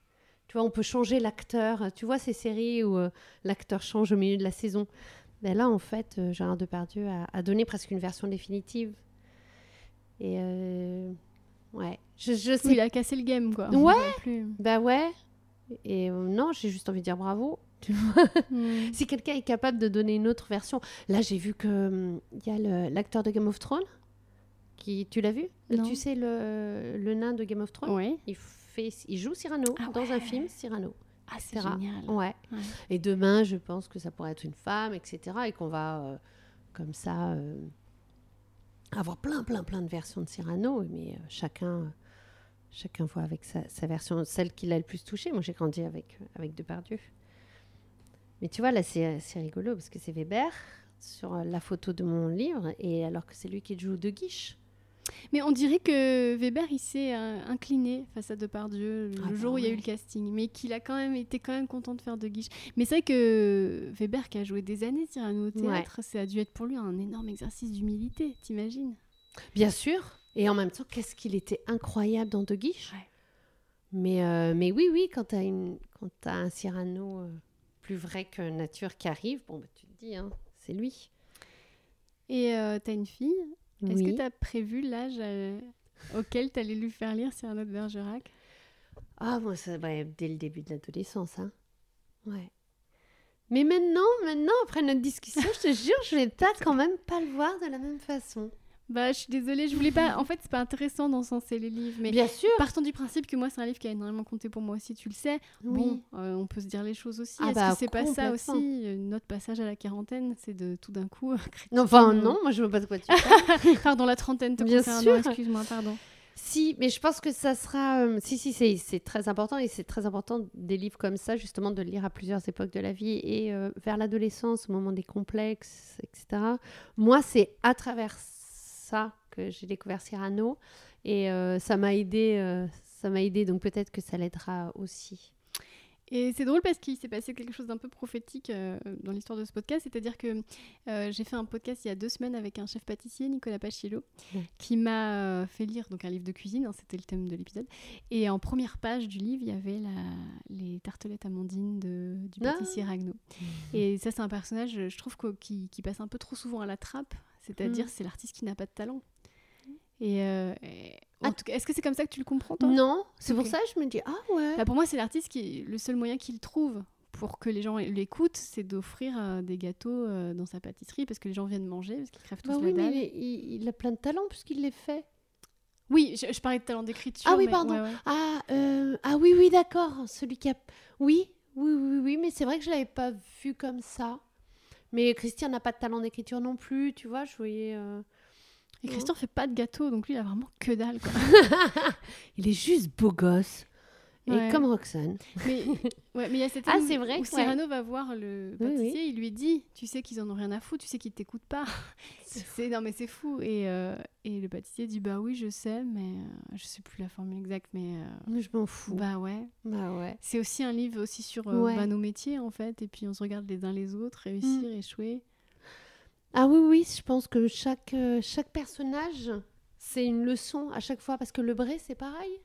Tu vois, on peut changer l'acteur. Tu vois ces séries où euh, l'acteur change au milieu de la saison. Ben là, en fait, Gérard Depardieu a, a donné presque une version définitive. Et ouais, je, je sais il a cassé le game quoi. Ouais. Bah ouais. Et euh, non, j'ai juste envie de dire bravo. Hmm. Si quelqu'un est capable de donner une autre version. Là, j'ai vu que hum, il y a l'acteur de Game of Thrones. Qui, tu l'as vu? Non. Tu sais, le, le nain de Game of Thrones? Ouais. il, fait, il joue Cyrano Ah dans ouais. un film Cyrano. Ah, c'est génial. Ouais. Ouais. Et demain, je pense que ça pourrait être une femme, etc. Et qu'on va, euh, comme ça, euh, avoir plein, plein, plein de versions de Cyrano. Mais euh, chacun, chacun voit avec sa, sa version, celle qui l'a le plus touché. Moi, j'ai grandi avec, euh, avec Depardieu. Mais tu vois, là, c'est c'est rigolo parce que c'est Weber sur euh, la photo de mon livre, et alors que c'est lui qui joue De Guiche. Mais on dirait que Weber il s'est euh, incliné face à Depardieu le Ah bah jour où il y a eu le casting, mais qu'il a quand même été quand même content de faire de guiche. Mais c'est vrai que Weber qui a joué des années Cyrano au théâtre, ça a dû être pour lui un énorme exercice d'humilité, t'imagines? Bien sûr. Et en même temps, qu'est-ce qu'il était incroyable dans De Guiche. Ouais. Mais, euh, mais oui, oui, quand tu as, un Cyrano euh, plus vrai que nature qui arrive, bon, bah, tu te dis, hein, c'est lui. Et euh, t'as une fille, est-ce Oui. que t'as prévu l'âge euh, auquel t'allais lui faire lire Cyrano de Bergerac? Ah, moi, ça, ouais, dès le début de l'adolescence. Hein. Ouais. Mais maintenant, maintenant, après notre discussion, je te jure, je vais peut-être quand même pas le voir de la même façon. Bah je suis désolée, je voulais pas... En fait c'est pas intéressant d'encenser les livres, mais... Bien sûr. Partons du principe que moi c'est un livre qui a énormément compté pour moi aussi, tu le sais. Bon, euh, on peut se dire les choses aussi. Ah Est-ce bah, que c'est pas ça aussi euh, notre passage à la quarantaine C'est de tout d'un coup. Non, enfin, critiquer, non, moi, je vois pas de quoi tu parles. pardon, la trentaine te Bien sûr. excuse-moi, pardon. Si, mais je pense que ça sera. euh, si, si, c'est c'est très important et c'est très important des livres comme ça, justement, de le lire à plusieurs époques de la vie et euh, vers l'adolescence, au moment des complexes, etc. Moi, c'est à travers ça que j'ai découvert Cyrano Et euh, ça m'a aidé, euh, ça m'a aidé, donc peut-être que ça l'aidera aussi. Et c'est drôle parce qu'il s'est passé quelque chose d'un peu prophétique euh, dans l'histoire de ce podcast, c'est-à-dire que euh, j'ai fait un podcast il y a deux semaines avec un chef pâtissier, Nicolas Pachillo, qui m'a euh, fait lire donc un livre de cuisine, hein, c'était le thème de l'épisode. Et en première page du livre, il y avait la- les tartelettes amandines de, du Ah. pâtissier Ragno. Et ça, c'est un personnage, je trouve, qui, qui passe un peu trop souvent à la trappe, c'est-à-dire Mm. c'est l'artiste qui n'a pas de talent. Et, euh, et- Ah. en tout cas, est-ce que c'est comme ça que tu le comprends, toi? Non, c'est pour ça que je me dis ah ouais. bah, pour moi, c'est l'artiste qui le seul moyen qu'il trouve pour que les gens l'écoutent, c'est d'offrir euh, des gâteaux euh, dans sa pâtisserie parce que les gens viennent manger parce qu'ils crèvent tous Bah la oui, mais dalle. il, est- il- il a plein de talent puisqu'il les fait. Oui, je, je parlais de talent d'écriture. Ah oui, mais- pardon. ouais, ouais. Ah, ah oui, oui, d'accord. Celui qui a. Oui, oui, oui, oui, mais c'est vrai que je l'avais pas vu comme ça. Mais Christian n'a pas de talent d'écriture non plus, tu vois. Je voyais. euh, Et Christian fait pas de gâteaux, donc lui, il a vraiment que dalle. quoi. Il est juste beau gosse. Ouais. Et comme Roxane. mais ouais, mais il y a cette Ah, c'est vrai, où. Cyrano va voir le Oui, pâtissier, il lui dit "Tu sais qu'ils en ont rien à foutre, tu sais qu'ils t'écoutent pas." c'est non mais c'est fou et, euh, et le pâtissier dit "Bah oui, je sais, mais euh, je sais plus la formule exacte mais euh, Mais je m'en fous. bah ouais." Bah ouais. C'est aussi un livre aussi sur euh, bah, nos métiers en fait, et puis on se regarde les uns les autres, réussir, Mm. échouer. Ah oui, oui, je pense que chaque, chaque personnage, c'est une leçon à chaque fois. Parce que le Bray, c'est pareil.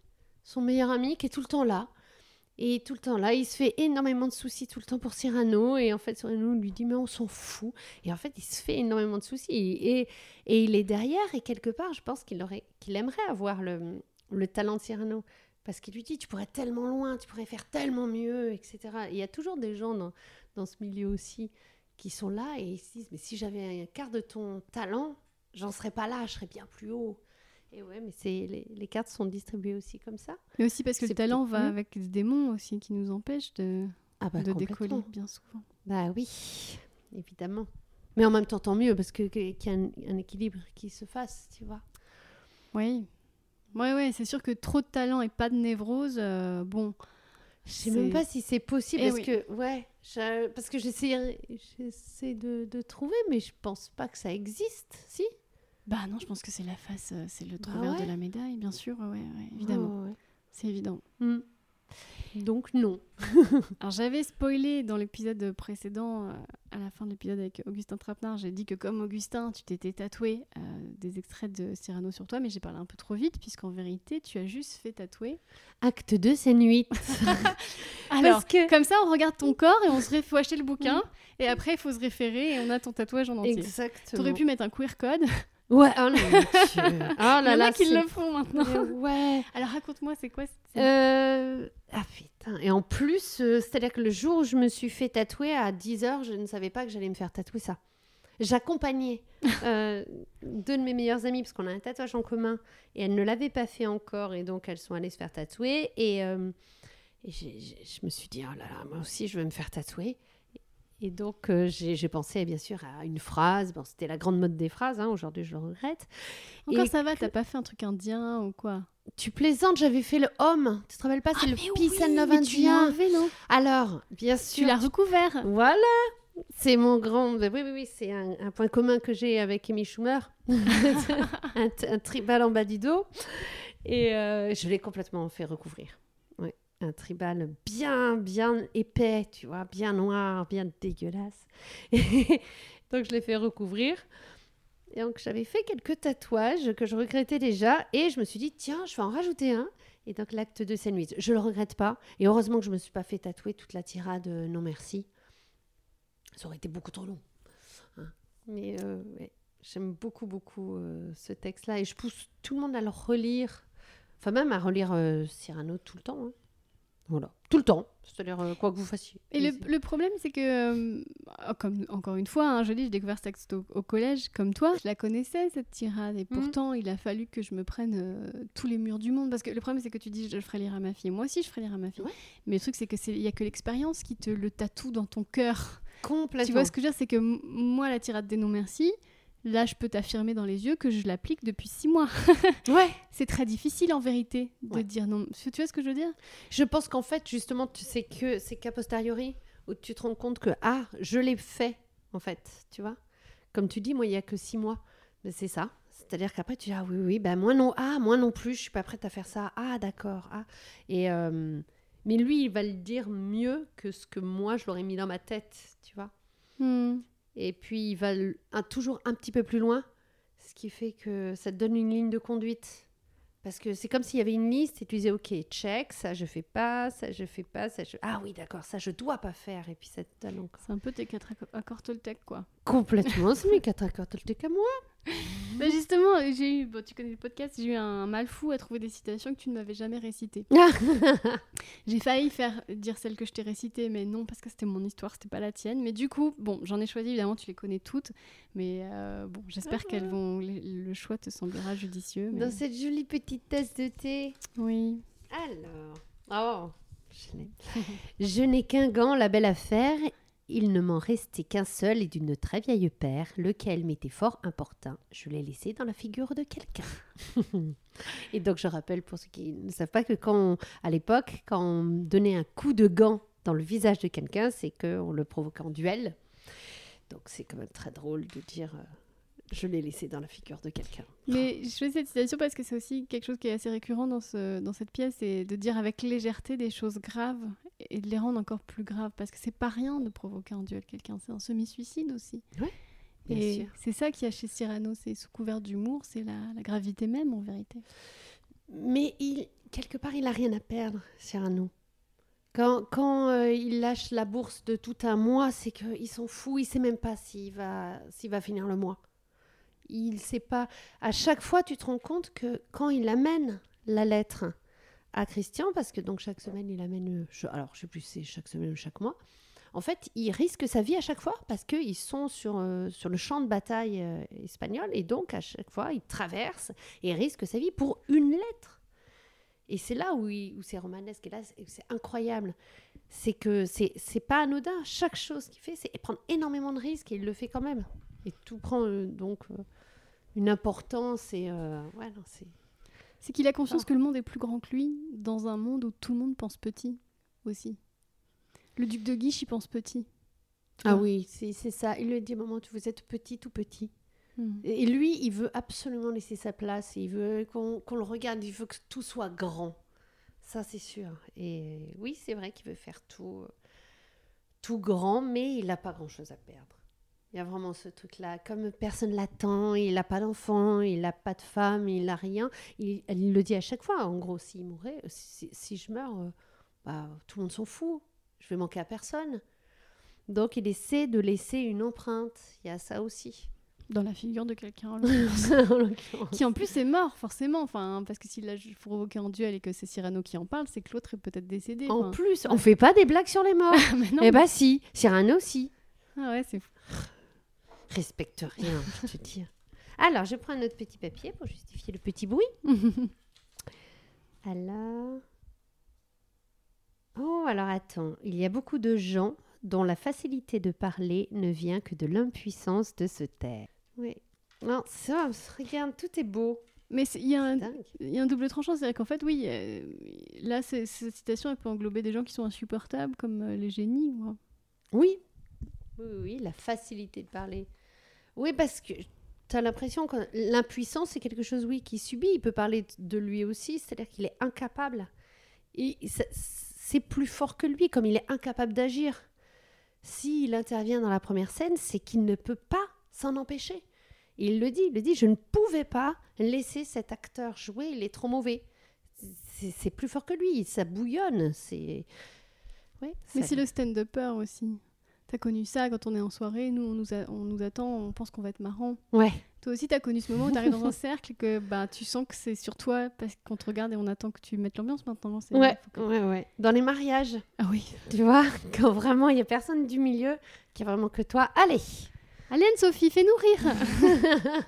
Son meilleur ami qui est tout le temps là. Et tout le temps là, il se fait énormément de soucis tout le temps pour Cyrano. Et en fait, Cyrano lui dit, mais on s'en fout. Et en fait, il se fait énormément de soucis. Et, et il est derrière. Et quelque part, je pense qu'il aimerait avoir le, le talent de Cyrano. Parce qu'il lui dit, tu pourrais tellement loin, tu pourrais faire tellement mieux, etc. Et il y a toujours des gens dans, dans ce milieu aussi qui sont là et ils se disent mais si j'avais un quart de ton talent, j'en serais pas là, je serais bien plus haut. Et ouais, mais c'est les, les cartes sont distribuées aussi comme ça. Mais aussi parce que le talent va avec des démons aussi qui nous empêchent de, Ah bah de décoller bien souvent. Bah oui, évidemment. Mais en même temps tant mieux parce que qu'il y a un, un équilibre qui se fasse, tu vois. Oui. Ouais, ouais, c'est sûr que trop de talent et pas de névrose, euh, bon. Je sais même pas si c'est possible Eh parce oui. que ouais, je- parce que j'essaie j'essaie de, de trouver mais je pense pas que ça existe, si Bah non, je pense que c'est la face, euh, c'est le Bah travers de la médaille, bien sûr, ouais, ouais, évidemment. C'est évident. Hmm. Donc non. Alors j'avais spoilé dans l'épisode précédent, euh, à la fin de l'épisode avec Augustin Trapenard, j'ai dit que comme Augustin, tu t'étais tatoué euh, des extraits de Cyrano sur toi, mais j'ai parlé un peu trop vite, puisqu'en vérité, tu as juste fait tatouer. Acte 2 scène 8. Alors, Parce que comme ça, on regarde ton corps et on se faut acheter le bouquin, et après, il faut se référer et on a ton tatouage en entier. Exactement. T'aurais pu mettre un queer code. Ouais, oh, oh Il y là en a là, qui c'est- le font maintenant. Mais ouais. Alors raconte-moi, c'est quoi cette- Euh, Ah putain. Et en plus, euh, c'est-à-dire que le jour où je me suis fait tatouer à 10h, je ne savais pas que j'allais me faire tatouer ça. J'accompagnais euh, deux de mes meilleures amies parce qu'on a un tatouage en commun et elles ne l'avaient pas fait encore et donc elles sont allées se faire tatouer et, euh, je me suis dit oh là là moi aussi je vais me faire tatouer et donc euh, j'ai pensé bien sûr à une phrase bon c'était la grande mode des phrases hein, aujourd'hui je le regrette Encore Et ça va, que- t'as pas fait un truc indien ou quoi? Tu plaisantes j'avais fait le homme tu te rappelles pas c'est le Ah, mais peace and love tu indien enlevé, non? Alors bien Tu sûr l'as recouvert. voilà c'est mon grand. oui, oui, oui, c'est un, un point commun que j'ai avec Amy Schumer. un tribal en bas du dos. Et euh, je l'ai complètement fait recouvrir. Un tribal bien, bien épais, tu vois, bien noir, bien dégueulasse. donc je l'ai fait recouvrir. Et donc j'avais fait quelques tatouages que je regrettais déjà. Et je me suis dit, tiens, je vais en rajouter un. Et donc l'acte de scène 8, je le regrette pas. Et heureusement que je me suis pas fait tatouer toute la tirade euh, non merci. Ça aurait été beaucoup trop long. Hein. Mais euh, j'aime beaucoup, beaucoup euh, ce texte-là. Et je pousse tout le monde à le relire. Enfin, même à relire Cyrano tout le temps. hein. Voilà. Tout le temps. C'est-à-dire euh, quoi que vous fassiez. Et le, problème, c'est que, euh, comme encore une fois, hein, je dis, j'ai découvert ce texte au, au collège comme toi. Je la connaissais, cette tirade. Et Mhm. pourtant, il a fallu que je me prenne euh, tous les murs du monde. Parce que le problème, c'est que tu dis, je le ferai lire à ma fille. Moi aussi, je ferai lire à ma fille. Ouais. Mais le truc, c'est qu'il n'y a que l'expérience qui te le tatoue dans ton cœur. Complètement. Tu vois ce que je veux dire? C'est que moi, la tirade des non merci, là, je peux t'affirmer dans les yeux que je l'applique depuis six mois. Ouais. C'est très difficile en vérité de Ouais. dire non. Tu vois ce que je veux dire? Je pense qu'en fait, justement, tu sais que c'est qu'a posteriori où tu te rends compte que ah, je l'ai fait en fait, tu vois? Comme tu dis, moi, il y a que six mois, mais c'est ça. C'est-à-dire qu'après, tu dis, ah oui, oui, ben moi non, ah, moi non plus, je suis pas prête à faire ça. Ah, d'accord. Ah. Et, euh, mais lui, il va le dire mieux que ce que moi, je l'aurais mis dans ma tête, tu vois? Hmm. Et puis, il va un- toujours un petit peu plus loin, ce qui fait que ça te donne une ligne de conduite. Parce que c'est comme s'il y avait une liste et tu disais, ok, check, ça je fais pas, ça je fais pas, ça je... Ah oui, d'accord, ça je dois pas faire. Et puis ça te donne encore- C'est un peu tes quatre accords- accords Toltec, quoi. Complètement, c'est mes quatre accords Toltec à moi. Bah justement, j'ai eu, bon, tu connais le podcast, j'ai eu un mal fou à trouver des citations que tu ne m'avais jamais récitées. J'ai failli faire dire celle que je t'ai récitée, mais non, parce que c'était mon histoire, c'était pas la tienne. Mais du coup, bon, j'en ai choisi, évidemment, tu les connais toutes. Mais euh, bon, j'espère Ah. qu'elles vont. le- Le choix te semblera judicieux. mais- Dans cette jolie petite tasse de thé. Oui. Alors, oh, je n'ai qu'un gant, la belle affaire. Il ne m'en restait qu'un seul et d'une très vieille paire, lequel m'était fort importun. Je l'ai laissé dans la figure de quelqu'un. et donc, je rappelle pour ceux qui ne savent pas que quand, à l'époque, quand on donnait un coup de gant dans le visage de quelqu'un, c'est qu'on le provoquait en duel. Donc, c'est quand même très drôle de dire euh, je l'ai laissé dans la figure de quelqu'un. Mais je fais cette citation parce que c'est aussi quelque chose qui est assez récurrent dans, ce, dans cette pièce, et de dire avec légèreté des choses graves et de les rendre encore plus graves. Parce que c'est pas rien de provoquer un duel quelqu'un, c'est un semi-suicide aussi. Bien et c'est ça qu'il y a chez Cyrano, c'est sous couvert d'humour, c'est la, la gravité même en vérité. Mais il, quelque part, il a rien à perdre, Cyrano. Quand, quand euh, il lâche la bourse de tout un mois, c'est qu'il s'en fout, il sait même pas s'il va, s'il va finir le mois. Il sait pas. À chaque fois, tu te rends compte que quand il amène la lettre à Christian, parce que donc chaque semaine, il amène, je- alors je sais plus si c'est chaque semaine ou chaque mois, en fait, il risque sa vie à chaque fois parce qu'ils sont sur, euh, sur le champ de bataille euh, espagnol et donc à chaque fois, il traverse et risque sa vie pour une lettre. Et c'est là où, où c'est romanesque et là c'est- incroyable. C'est que c'est c'est pas anodin. Chaque chose qu'il fait, c'est prendre énormément de risques et il le fait quand même. Et tout prend euh, donc une importance et ouais, c'est C'est qu'il a conscience Ah. que le monde est plus grand que lui dans un monde où tout le monde pense petit aussi. Le duc de Guiche, il pense petit. ah oui, c'est ça. Il le dit, maman, tu vous êtes petit, tout petit. Hmm. Et lui, il veut absolument laisser sa place. Il veut qu'on qu'on le regarde. Il veut que tout soit grand. Ça, c'est sûr. Et oui, c'est vrai qu'il veut faire tout, euh, tout grand, mais il n'a pas grand-chose à perdre. Il y a vraiment ce truc-là. Comme personne l'attend, il n'a pas d'enfant, il n'a pas de femme, il n'a rien. Il, il le dit à chaque fois. En gros, s'il mourait, si, si je meurs, euh, bah, tout le monde s'en fout. Je vais manquer à personne. Donc, il essaie de laisser une empreinte. Il y a ça aussi. Dans la figure de quelqu'un. en l'occurrence. En l'occurrence. qui en plus est mort, forcément. Enfin, parce que s'il l'a provoqué en duel et que c'est Cyrano qui en parle, c'est que l'autre est peut-être décédé. En enfin. plus, on fait pas des blagues sur les morts. Mais non. eh bah si, Cyrano aussi. Ah ouais, c'est fou. Respecte rien, je te dire. Alors, je prends un autre petit papier pour justifier le petit bruit. Alors... Oh, alors attends. Il y a beaucoup de gens dont la facilité de parler ne vient que de l'impuissance de se taire. Oui. Non, ça, regarde, tout est beau. Mais il y, a un- Dingue. il y a un double tranchant, c'est-à-dire qu'en fait, oui, euh, là, cette citation, elle peut englober des gens qui sont insupportables, comme euh, les génies. quoi. Oui, oui, oui, la facilité de parler. Oui, parce que tu as l'impression que l'impuissance, c'est quelque chose, oui, qui subit. Il peut parler de lui aussi, c'est-à-dire qu'il est incapable. C'est plus fort que lui, comme il est incapable d'agir. S'il intervient dans la première scène, c'est qu'il ne peut pas s'en empêcher. Il le dit, il le dit, je ne pouvais pas laisser cet acteur jouer, il est trop mauvais. C'est plus fort que lui, ça bouillonne. C'est. Ouais, Mais c'est le stand-upper aussi. T'as connu ça quand on est en soirée, nous, on nous, a- on nous attend, on pense qu'on va être marrant. Ouais. Toi aussi, t'as connu ce moment où t'arrives dans un cercle et que bah, tu sens que c'est sur toi parce qu'on te regarde et on attend que tu mettes l'ambiance maintenant. Ouais, que- ouais, ouais. Dans les mariages, Ah oui. tu vois, quand vraiment il y a personne du milieu, qui a vraiment que toi. Allez Allez, Anne-Sophie, fais-nous rire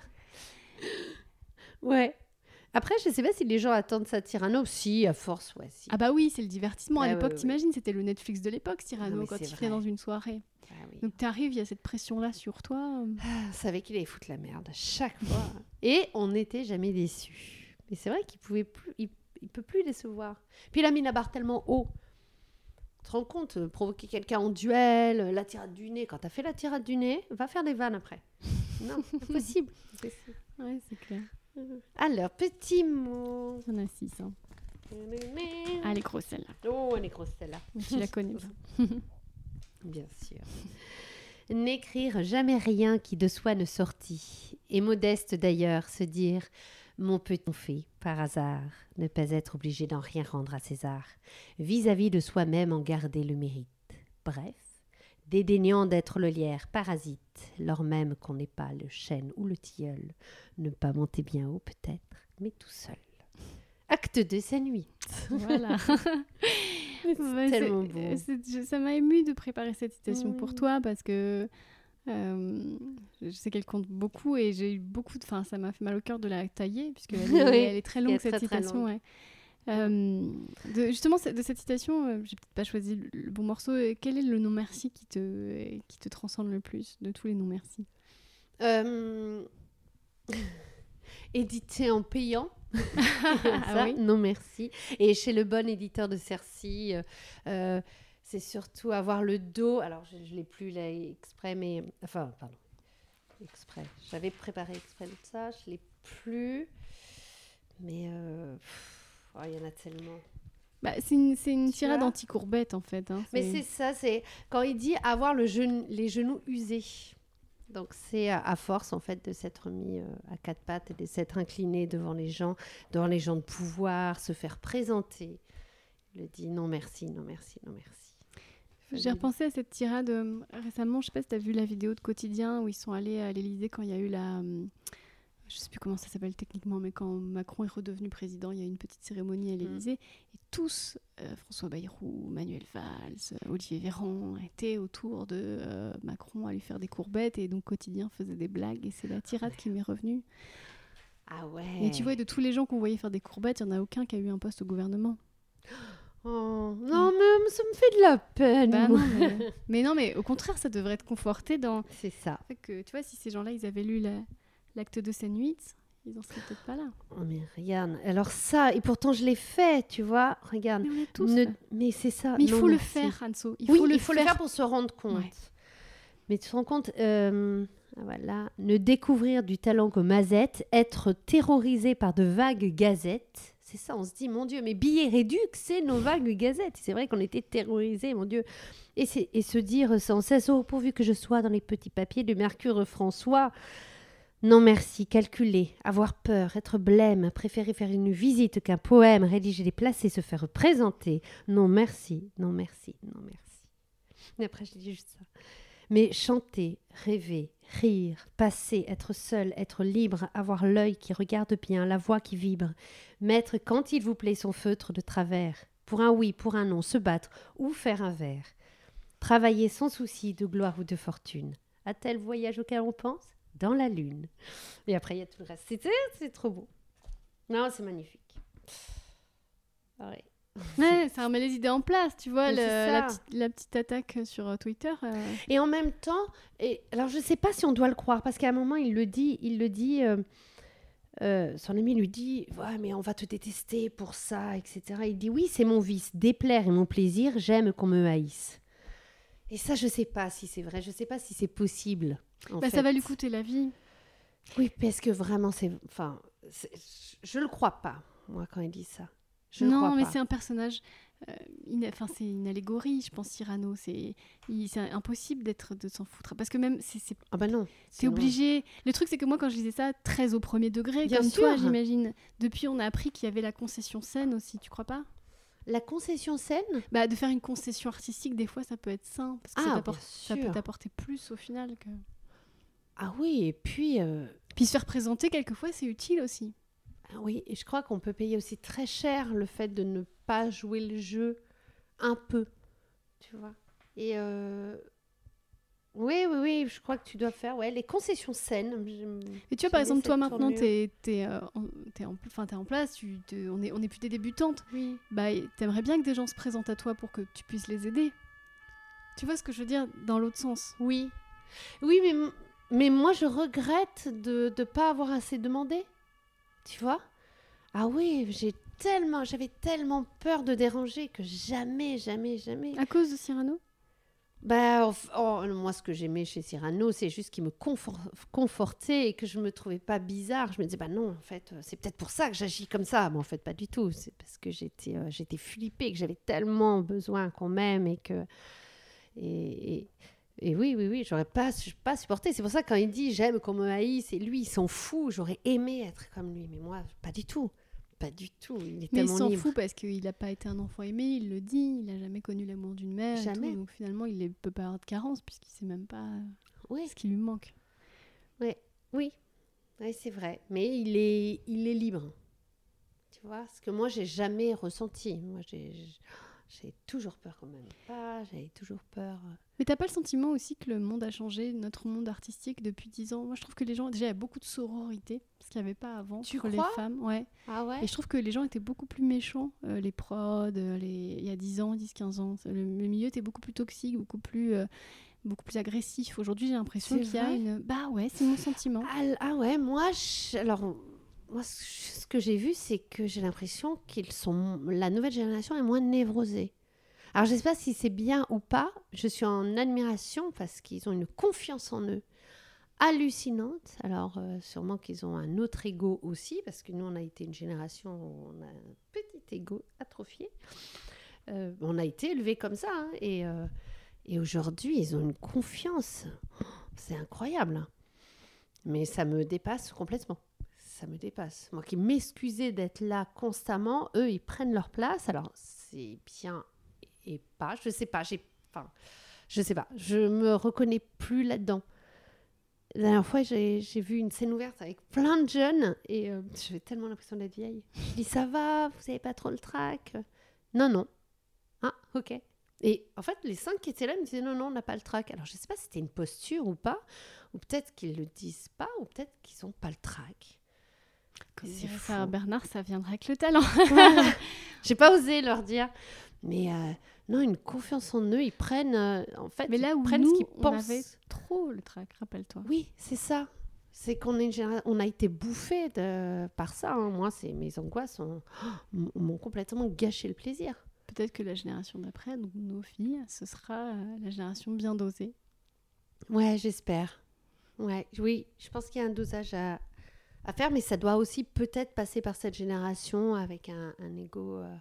Ouais. Après, je sais pas si les gens attendent ça Cyrano. Si, à force, ouais. Si. Ah bah oui, c'est le divertissement. à l'époque, ouais, ouais. t'imagines, c'était le Netflix de l'époque, Cyrano, quand c'est il venait dans une soirée. Ah oui. Donc t'arrives, il y a cette pression-là sur toi. Ah, on savait qu'il allait foutre la merde à chaque fois. Et on n'était jamais déçus. Mais c'est vrai qu'il pouvait plus, il, il peut plus décevoir. Puis il a mis la barre tellement haut. Tu te rends compte, euh, provoquer quelqu'un en duel, euh, la tirade du nez. Quand t'as fait la tirade du nez, va faire des vannes après. Non, impossible. impossible. Ouais, c'est clair. Alors, petit mot. Il y en a six. Hein. Ah, elle est grosse celle-là. Oh, elle est grosse celle-là. Tu la connais bien. Bien sûr. N'écrire jamais rien qui de soi ne sortit. Et modeste d'ailleurs, se dire mon petit fait, par hasard, ne pas être obligé d'en rien rendre à César, vis-à-vis de soi-même en garder le mérite. Bref, dédaignant d'être le lierre parasite, lors même qu'on n'est pas le chêne ou le tilleul, ne pas monter bien haut peut-être, mais tout seul. Acte 2, scène 8. Voilà. Ouais, tellement beau. je- Ça m'a ému de préparer cette citation pour toi parce que euh, je sais qu'elle compte beaucoup et j'ai eu beaucoup de. Enfin, ça m'a fait mal au cœur de la tailler puisque elle, est- Oui, elle est très longue est cette très, très citation. longue. ouais. Euh, de- justement, de cette citation, euh, j'ai peut-être pas choisi le- bon morceau. et Quel est le non merci qui te, qui te transcende le plus de tous les non merci? Euh, édité en payant. Ah Ça, oui Non, merci. Et chez le bon éditeur de Cercy, euh, euh, c'est surtout avoir le dos. Alors, je ne l'ai plus là exprès, mais. Enfin, pardon. Exprès. J'avais préparé exprès de ça, je ne l'ai plus. Mais. euh, pff, oh, Il y en a tellement. Bah, C'est une, tirade anti-courbette en fait. hein, Mais c'est ça, c'est quand il dit avoir le genou- les genoux usés. Donc c'est à, à force en fait de s'être mis euh, à quatre pattes et de s'être incliné devant les gens, devant les gens de pouvoir, se faire présenter. Il le dit non merci, non merci, non merci. J'ai repensé à cette tirade euh, récemment. Je sais pas si tu as vu la vidéo de Quotidien où ils sont allés à l'Elysée quand il y a eu la. Je sais plus comment ça s'appelle techniquement, mais quand Macron est redevenu président, il y a eu une petite cérémonie à l'Elysée. Et tous, euh, François Bayrou, Manuel Valls, Olivier Véran, étaient autour de euh, Macron à lui faire des courbettes. Et donc Quotidien faisait des blagues. Et c'est la tirade qui m'est revenue. Ah ouais. Et tu vois, de tous les gens qu'on voyait faire des courbettes, il n'y en a aucun qui a eu un poste au gouvernement. Oh, non mais ça me fait de la peine. Bah non, mais... mais non, mais au contraire, ça devrait être conforté dans. C'est ça. que tu vois, si ces gens-là, ils avaient lu la- l'acte de scène 8, ils en seraient peut-être pas là. Oh, mais regarde, alors ça et pourtant je l'ai fait, tu vois. Regarde. Mais on l'a tous Ne- fait. Mais c'est ça. Mais il non faut le faire, Hanso. Il oui, faut le il faut faire. le faire pour se rendre compte. Ouais. Mais tu te rends compte, euh, voilà, ne découvrir du talent que Mazette, être terrorisé par de vagues gazettes. C'est ça, on se dit, mon Dieu, mais billets réduits, c'est nos vagues gazettes. C'est vrai qu'on était terrorisés, mon Dieu. Et, et se dire sans cesse, oh, pourvu que je sois dans les petits papiers de Mercure François. Non merci, calculer, avoir peur, être blême, préférer faire une visite qu'un poème, rédiger, déplacer, se faire présenter. Non merci, non merci, non merci. Et après, je dis juste ça. Mais chanter, rêver, rire, passer, être seul, être libre, avoir l'œil qui regarde bien, la voix qui vibre, mettre quand il vous plaît son feutre de travers, pour un oui, pour un non, se battre ou faire un verre, travailler sans souci de gloire ou de fortune. À tel voyage auquel on pense? Dans la lune. Et après, il y a tout le reste. C'est, c'est trop beau. Non, c'est magnifique. Ouais. Ouais, ça remet les idées en place, tu vois, le- la, petite, la petite attaque sur euh, Twitter. euh, Et en même temps, et, alors je ne sais pas si on doit le croire, parce qu'à un moment, il le dit, il le dit, euh, euh, son ami lui dit, ouais, mais on va te détester pour ça, etc. Il dit, oui, c'est mon vice, déplaire et mon plaisir, j'aime qu'on me haïsse. Et ça, je ne sais pas si c'est vrai, je ne sais pas si c'est possible. Bah, ça va lui coûter la vie. Oui, parce que vraiment, c'est, enfin, je le crois pas, moi, quand il dit ça. Je le non, crois mais c'est un personnage. euh, ina- Enfin, c'est une allégorie, je pense, Cyrano. C'est impossible d'être de s'en foutre. Parce que même, c'est Ah bah non. obligé. Le truc, c'est que moi, quand je lisais ça, très au premier degré, Bien comme toi, sûr. j'imagine. Depuis, on a appris qu'il y avait la concession scène aussi, tu crois pas? La concession scène? Bah, de faire une concession artistique, des fois, ça peut être sain. Parce que ça, Ah, ça peut t'apporter plus au final que. Ah oui, et puis... euh, Puis se faire présenter, quelquefois, c'est utile aussi. Ah Oui, et je crois qu'on peut payer aussi très cher le fait de ne pas jouer le jeu un peu, tu vois. Et euh, oui, oui, oui, je crois que tu dois faire ouais, les concessions saines. Et tu vois, par exemple, toi maintenant, t'es es, en, t'es en, place, tu, te- on, est, on est plus des débutantes. Oui. Bah, t'aimerais bien que des gens se présentent à toi pour que tu puisses les aider. Tu vois ce que je veux dire dans l'autre sens Oui. Oui, mais, mais moi, je regrette de ne pas avoir assez demandé. Tu vois Ah oui, j'ai tellement, j'avais tellement peur de déranger que jamais, jamais, jamais. À cause de Cyrano? Bah, oh, moi, ce que j'aimais chez Cyrano, c'est juste qu'il me confort- confortait et que je me trouvais pas bizarre. Je me disais, bah non, en fait, euh, c'est peut-être pour ça que j'agis comme ça. Mais en fait, pas du tout. C'est parce que j'étais euh, j'étais flippée, que j'avais tellement besoin qu'on m'aime et que. Et, et, et oui, oui, oui, j'aurais pas, pas supporté. C'est pour ça que quand il dit j'aime qu'on me haïsse, et lui, il s'en fout. J'aurais aimé être comme lui. Mais moi, pas du tout. Pas du tout. Il est Mais il s'en fout parce qu'il n'a pas été un enfant aimé, il le dit, il n'a jamais connu l'amour d'une mère. tout, Jamais. donc finalement, il ne peut pas avoir de carence puisqu'il sait même pas Oui. ce qui lui manque. Oui, oui, c'est vrai. Mais il est, il est libre. Tu vois, ce que moi, j'ai jamais ressenti. Moi, j'ai, j'ai toujours peur quand même. Pas, j'avais toujours peur. Mais t'as pas le sentiment aussi que le monde a changé, notre monde artistique depuis 10 ans? Moi, je trouve que les gens, déjà, il y a beaucoup de sororité, ce qu'il n'y avait pas avant Tu entre les femmes. Ouais. Ah ouais? Et je trouve que les gens étaient beaucoup plus méchants, euh, les prods, euh, les... il y a 10 ans, 10, 15 ans. Le, milieu était beaucoup plus toxique, beaucoup plus, euh, beaucoup plus agressif. Aujourd'hui, j'ai l'impression qu'il y a une. Bah ouais, c'est mon sentiment. ah, ah ouais, moi, je- alors, moi, ce ce que j'ai vu, c'est que j'ai l'impression qu'ils sont, la nouvelle génération est moins névrosée. Alors, je sais pas si c'est bien ou pas. Je suis en admiration parce qu'ils ont une confiance en eux hallucinante. Alors, euh, sûrement qu'ils ont un autre ego aussi, parce que nous, on a été une génération où on a un petit ego atrophié. Euh, on a été élevés comme ça. hein, et euh, et aujourd'hui, ils ont une confiance. C'est incroyable. hein. Mais ça me dépasse complètement. Ça me dépasse. Moi qui m'excusais d'être là constamment, eux, ils prennent leur place. Alors, c'est bien et pas. Je sais pas. J'ai, enfin, je sais pas. Je me reconnais plus là-dedans. La dernière fois, j'ai j'ai vu une scène ouverte avec plein de jeunes et euh, j'avais tellement l'impression d'être vieille. Je dis ça va, vous avez pas trop le trac Non, non. Ah, ok. Et en fait, les cinq qui étaient là me disaient non, non, on n'a pas le trac. Alors, je sais pas si c'était une posture ou pas, ou peut-être qu'ils le disent pas, ou peut-être qu'ils ont pas le trac. Comme dirait. Sarah Bernard, ça viendra avec le talent. J'ai pas osé leur dire. Mais euh, non, une confiance en eux, ils prennent. euh, en fait, Mais là ils où prennent nous, ce qu'ils on pensent. avait trop le trac, rappelle-toi. Oui, c'est ça. C'est qu'on génération- on a été bouffé de... par ça. hein. Moi, c'est mes angoisses ont- oh, m'ont complètement gâché le plaisir. Peut-être que la génération d'après, donc nos filles, ce sera euh, la génération bien dosée. Ouais, j'espère. Ouais, oui, je pense qu'il y a un dosage à, à faire, mais ça doit aussi peut-être passer par cette génération avec un, un ego euh,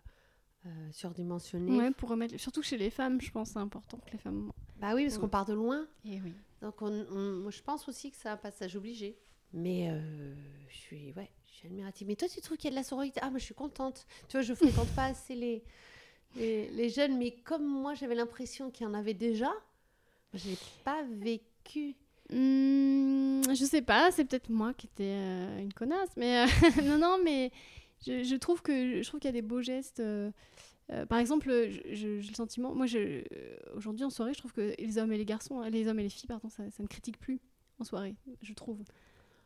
euh, surdimensionné. Ouais, pour remettre, surtout chez les femmes, je pense que c'est important que les femmes. Bah oui, parce Ouais. qu'on part de loin. Et oui. Donc, on, on- moi, je pense aussi que c'est un passage obligé. Mais euh, je suis, ouais, je suis admirative. Mais toi, tu trouves qu'il y a de la sororité? Ah, moi, je suis contente. Tu vois, je fréquente pas assez les, les, les jeunes, mais comme moi, j'avais l'impression qu'il y en avait déjà, j'ai pas vécu. Hum, je sais pas, c'est peut-être moi qui étais euh, une connasse, mais euh, non, non, mais je, je trouve que je trouve qu'il y a des beaux gestes. euh, euh, par exemple, j'ai le sentiment, moi, aujourd'hui en soirée, je trouve que les hommes et les garçons, les hommes et les filles, pardon, ça, ça ne critique plus en soirée, je trouve.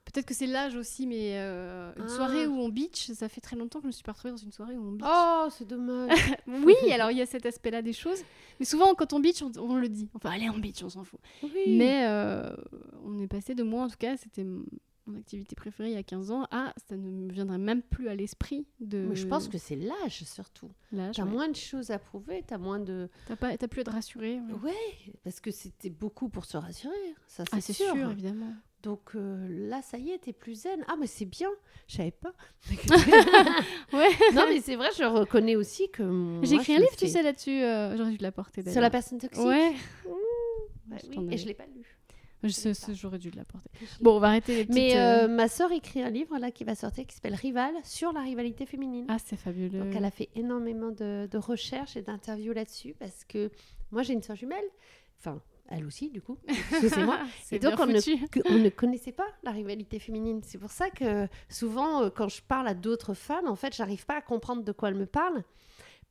Peut-être que c'est l'âge aussi, mais euh, une Ah. soirée où on beach, ça fait très longtemps que je me suis pas retrouvée dans une soirée où on beach. Oh, c'est dommage. Oui, alors il y a cet aspect-là des choses, mais souvent quand on beach, on, on le dit. Enfin, allez, on beach, on s'en fout. oui. Mais euh, on est passé de moi, en tout cas, c'était mon activité préférée il y a 15 ans, à ça ne me viendrait même plus à l'esprit de Mais je pense que c'est l'âge surtout. l'âge. T'as ouais. moins de choses à prouver, t'as moins de. T'as pas, t'as plus à être rassuré. ouais. Ouais, parce que c'était beaucoup pour se rassurer. Ça, c'est Ah, c'est sûr. sûr. évidemment. Donc euh, là, ça y est, t'es plus zen. Ah, mais c'est bien. Je savais pas. Ouais. non, mais c'est vrai, je reconnais aussi que. J'ai écrit un livre, tu sais, là-dessus. euh, J'aurais dû l'apporter d'ailleurs. Sur la personne toxique Ouais. Ouais, Je oui, t'en Et je l'ai pas lu. J'aurais dû l'apporter. Bon, on va arrêter les petites. Mais euh, euh, ma sœur écrit un livre là qui va sortir qui s'appelle Rival sur la rivalité féminine. Ah, c'est fabuleux. Donc elle a fait énormément de, de recherches et d'interviews là-dessus parce que moi j'ai une sœur jumelle, enfin elle aussi du coup, excusez-moi, c'est et donc, on ne- on ne connaissait pas la rivalité féminine. C'est pour ça que souvent euh, quand je parle à d'autres femmes, en fait j'arrive pas à comprendre de quoi elles me parlent.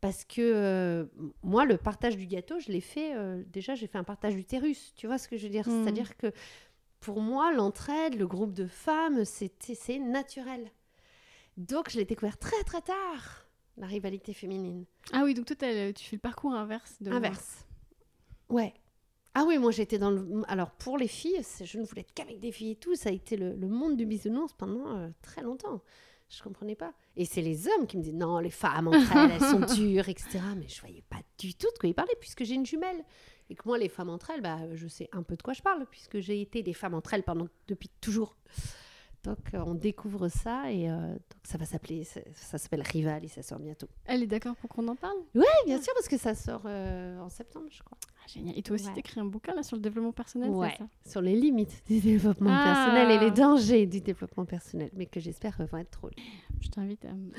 Parce que euh, moi, le partage du gâteau, je l'ai fait. euh, déjà, j'ai fait un partage d'utérus. Tu vois ce que je veux dire? Mm. C'est-à-dire que pour moi, l'entraide, le groupe de femmes, c'est naturel. Donc, je l'ai découvert très très tard, la rivalité féminine. Ah oui, donc toi, tu fais le parcours inverse de moi. Inverse. Ouais. Ah oui, moi j'étais dans le. Alors pour les filles, je ne voulais être qu'avec des filles et tout. Ça a été le, le monde du bisounours pendant euh, très longtemps. Je comprenais pas. Et c'est les hommes qui me disaient non, les femmes entre elles, elles sont dures, etc. Mais je voyais pas du tout de quoi ils parlaient puisque j'ai une jumelle. Et que moi, les femmes entre elles, bah, je sais un peu de quoi je parle, puisque j'ai été des femmes entre elles pendant, depuis toujours. Donc, euh, on découvre ça et euh, donc ça va s'appeler, ça, ça s'appelle Rival et ça sort bientôt. Elle est d'accord pour qu'on en parle? Oui, bien sûr, parce que ça sort euh, en septembre, je crois. ah, Génial. Et toi aussi, Ouais. t'écris un bouquin là sur le développement personnel, Ouais. ça? Sur les limites du développement Ah. personnel et les dangers du développement personnel, mais que j'espère vont être trop. Je t'invite à me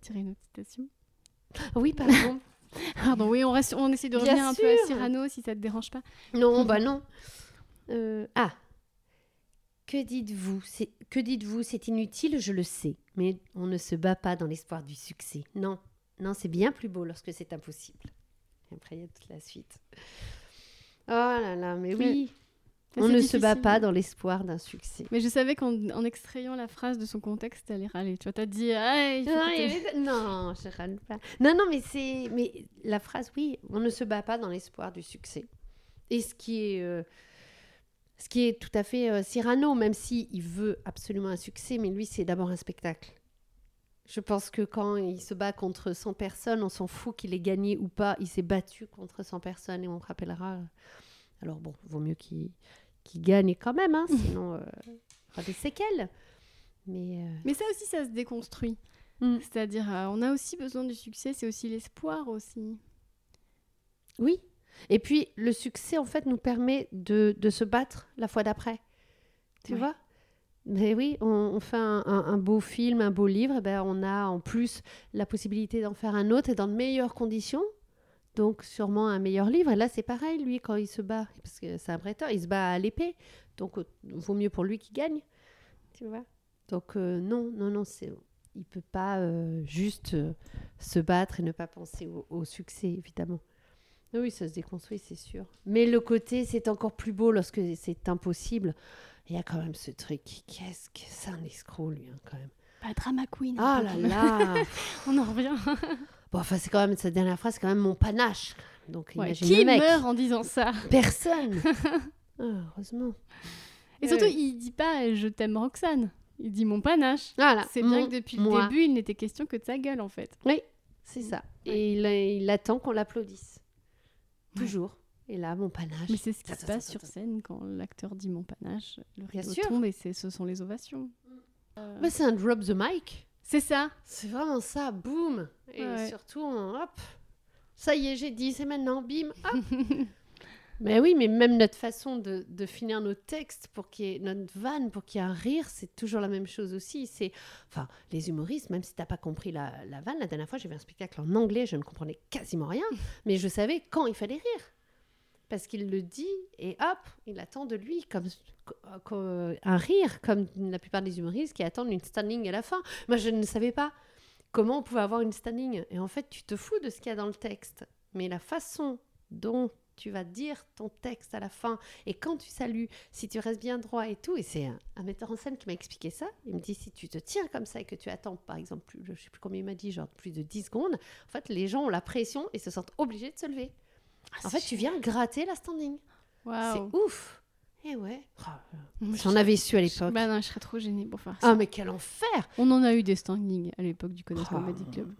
tirer une autre citation. Oui, pardon. Pardon, oui, on, reste, on essaie de Bien revenir un peu à. Cyrano si ça te dérange pas. non, bah non. Euh, ah. Que dites-vous? C'est- Que dites-vous? C'est inutile, je le sais, mais on ne se bat pas dans l'espoir du succès. Non, non, c'est bien plus beau lorsque c'est impossible. Et après, il y a toute la suite. Oh là là, mais oui. Mais On ne se bat pas dans l'espoir d'un succès. Mais je savais qu'en en extrayant la phrase de son contexte, elle allait râler. Tu vois, t'as dit, ah, il faut Non, que non, je râle pas. Non, non, mais c'est, mais la phrase, oui, on ne se bat pas dans l'espoir du succès. Et ce qui est, euh, ce qui est tout à fait euh, Cyrano, même si il veut absolument un succès, mais lui, c'est d'abord un spectacle. Je pense que quand il se bat contre 100 personnes, on s'en fout qu'il ait gagné ou pas. Il s'est battu contre 100 personnes et on rappellera. Alors bon, vaut mieux qu'il gagne quand même, hein, sinon euh, il y aura des séquelles. Mais euh, Mais ça aussi, ça se déconstruit. Mm. C'est-à-dire, euh, on a aussi besoin du succès, c'est aussi l'espoir aussi. Oui. Et puis, le succès, en fait, nous permet de, de se battre la fois d'après. Tu vois? Mais oui, on, on fait un, un- un beau film, un beau livre, et ben, on a en plus la possibilité d'en faire un autre et dans de meilleures conditions. Donc, sûrement un meilleur livre. Et là, c'est pareil, lui, quand il se bat, parce que c'est un bretteur, il se bat à l'épée. Donc, euh, vaut mieux pour lui qu'il gagne. Tu vois? Donc, euh, non, non, non, c'est... Il peut pas euh, juste euh, se battre et ne pas penser au, au succès, évidemment. Oui, ça se déconstruit, c'est sûr. Mais le côté, c'est encore plus beau lorsque c'est impossible. Il y a quand même ce truc. Qu'est-ce que c'est un escroc, lui, hein, quand même. Pas drama queen. Ah peu là là on en revient. Bon, enfin, c'est quand même, cette dernière phrase, c'est quand même mon panache. Donc, Ouais, imagine Qui le mec. meurt en disant ça? Personne Ah, Heureusement. Et surtout, Ouais. il dit pas je t'aime Roxane. Il dit mon panache. Voilà. C'est bien que depuis moi. le début, il n'était question que de sa gueule en fait. Oui, c'est ça. Et il, il attend qu'on l'applaudisse. Toujours. Et là, mon panache. Mais c'est ce qui se passe sur scène quand l'acteur dit mon panache. Le rideau tombe et ce sont les ovations. Euh, Bah, c'est un drop the mic. c'est ça. C'est vraiment ça, boum. Et surtout, hop, ça y est, j'ai dit, c'est maintenant, bim, hop. mais oui, mais même notre façon de, de finir nos textes pour qu'il y ait notre vanne, pour qu'il y ait un rire, c'est toujours la même chose aussi. C'est, enfin, les humoristes, même si t'as pas compris la, la vanne, la dernière fois, j'ai vu un spectacle en anglais, je ne comprenais quasiment rien, mais je savais quand il fallait rire. Parce qu'il le dit et hop, il attend de lui comme, comme un rire, comme la plupart des humoristes qui attendent une standing à la fin. Moi, je ne savais pas comment on pouvait avoir une standing. Et en fait, tu te fous de ce qu'il y a dans le texte. Mais la façon dont tu vas dire ton texte à la fin, et quand tu salues, si tu restes bien droit et tout, et c'est un, un metteur en scène qui m'a expliqué ça, il me dit, si tu te tiens comme ça et que tu attends, par exemple, je sais plus combien il m'a dit, genre plus de 10 secondes, en fait, les gens ont la pression et se sentent obligés de se lever. Ah, En fait, tu viens gratter la standing. Waouh. C'est ouf. Et ouais. Oh, si on avait su à l'époque. Bah non, je serais trop gênée pour faire Ah, ça. mais quel enfer On en a eu des standings à l'époque du Connaissement Oh. Body Club.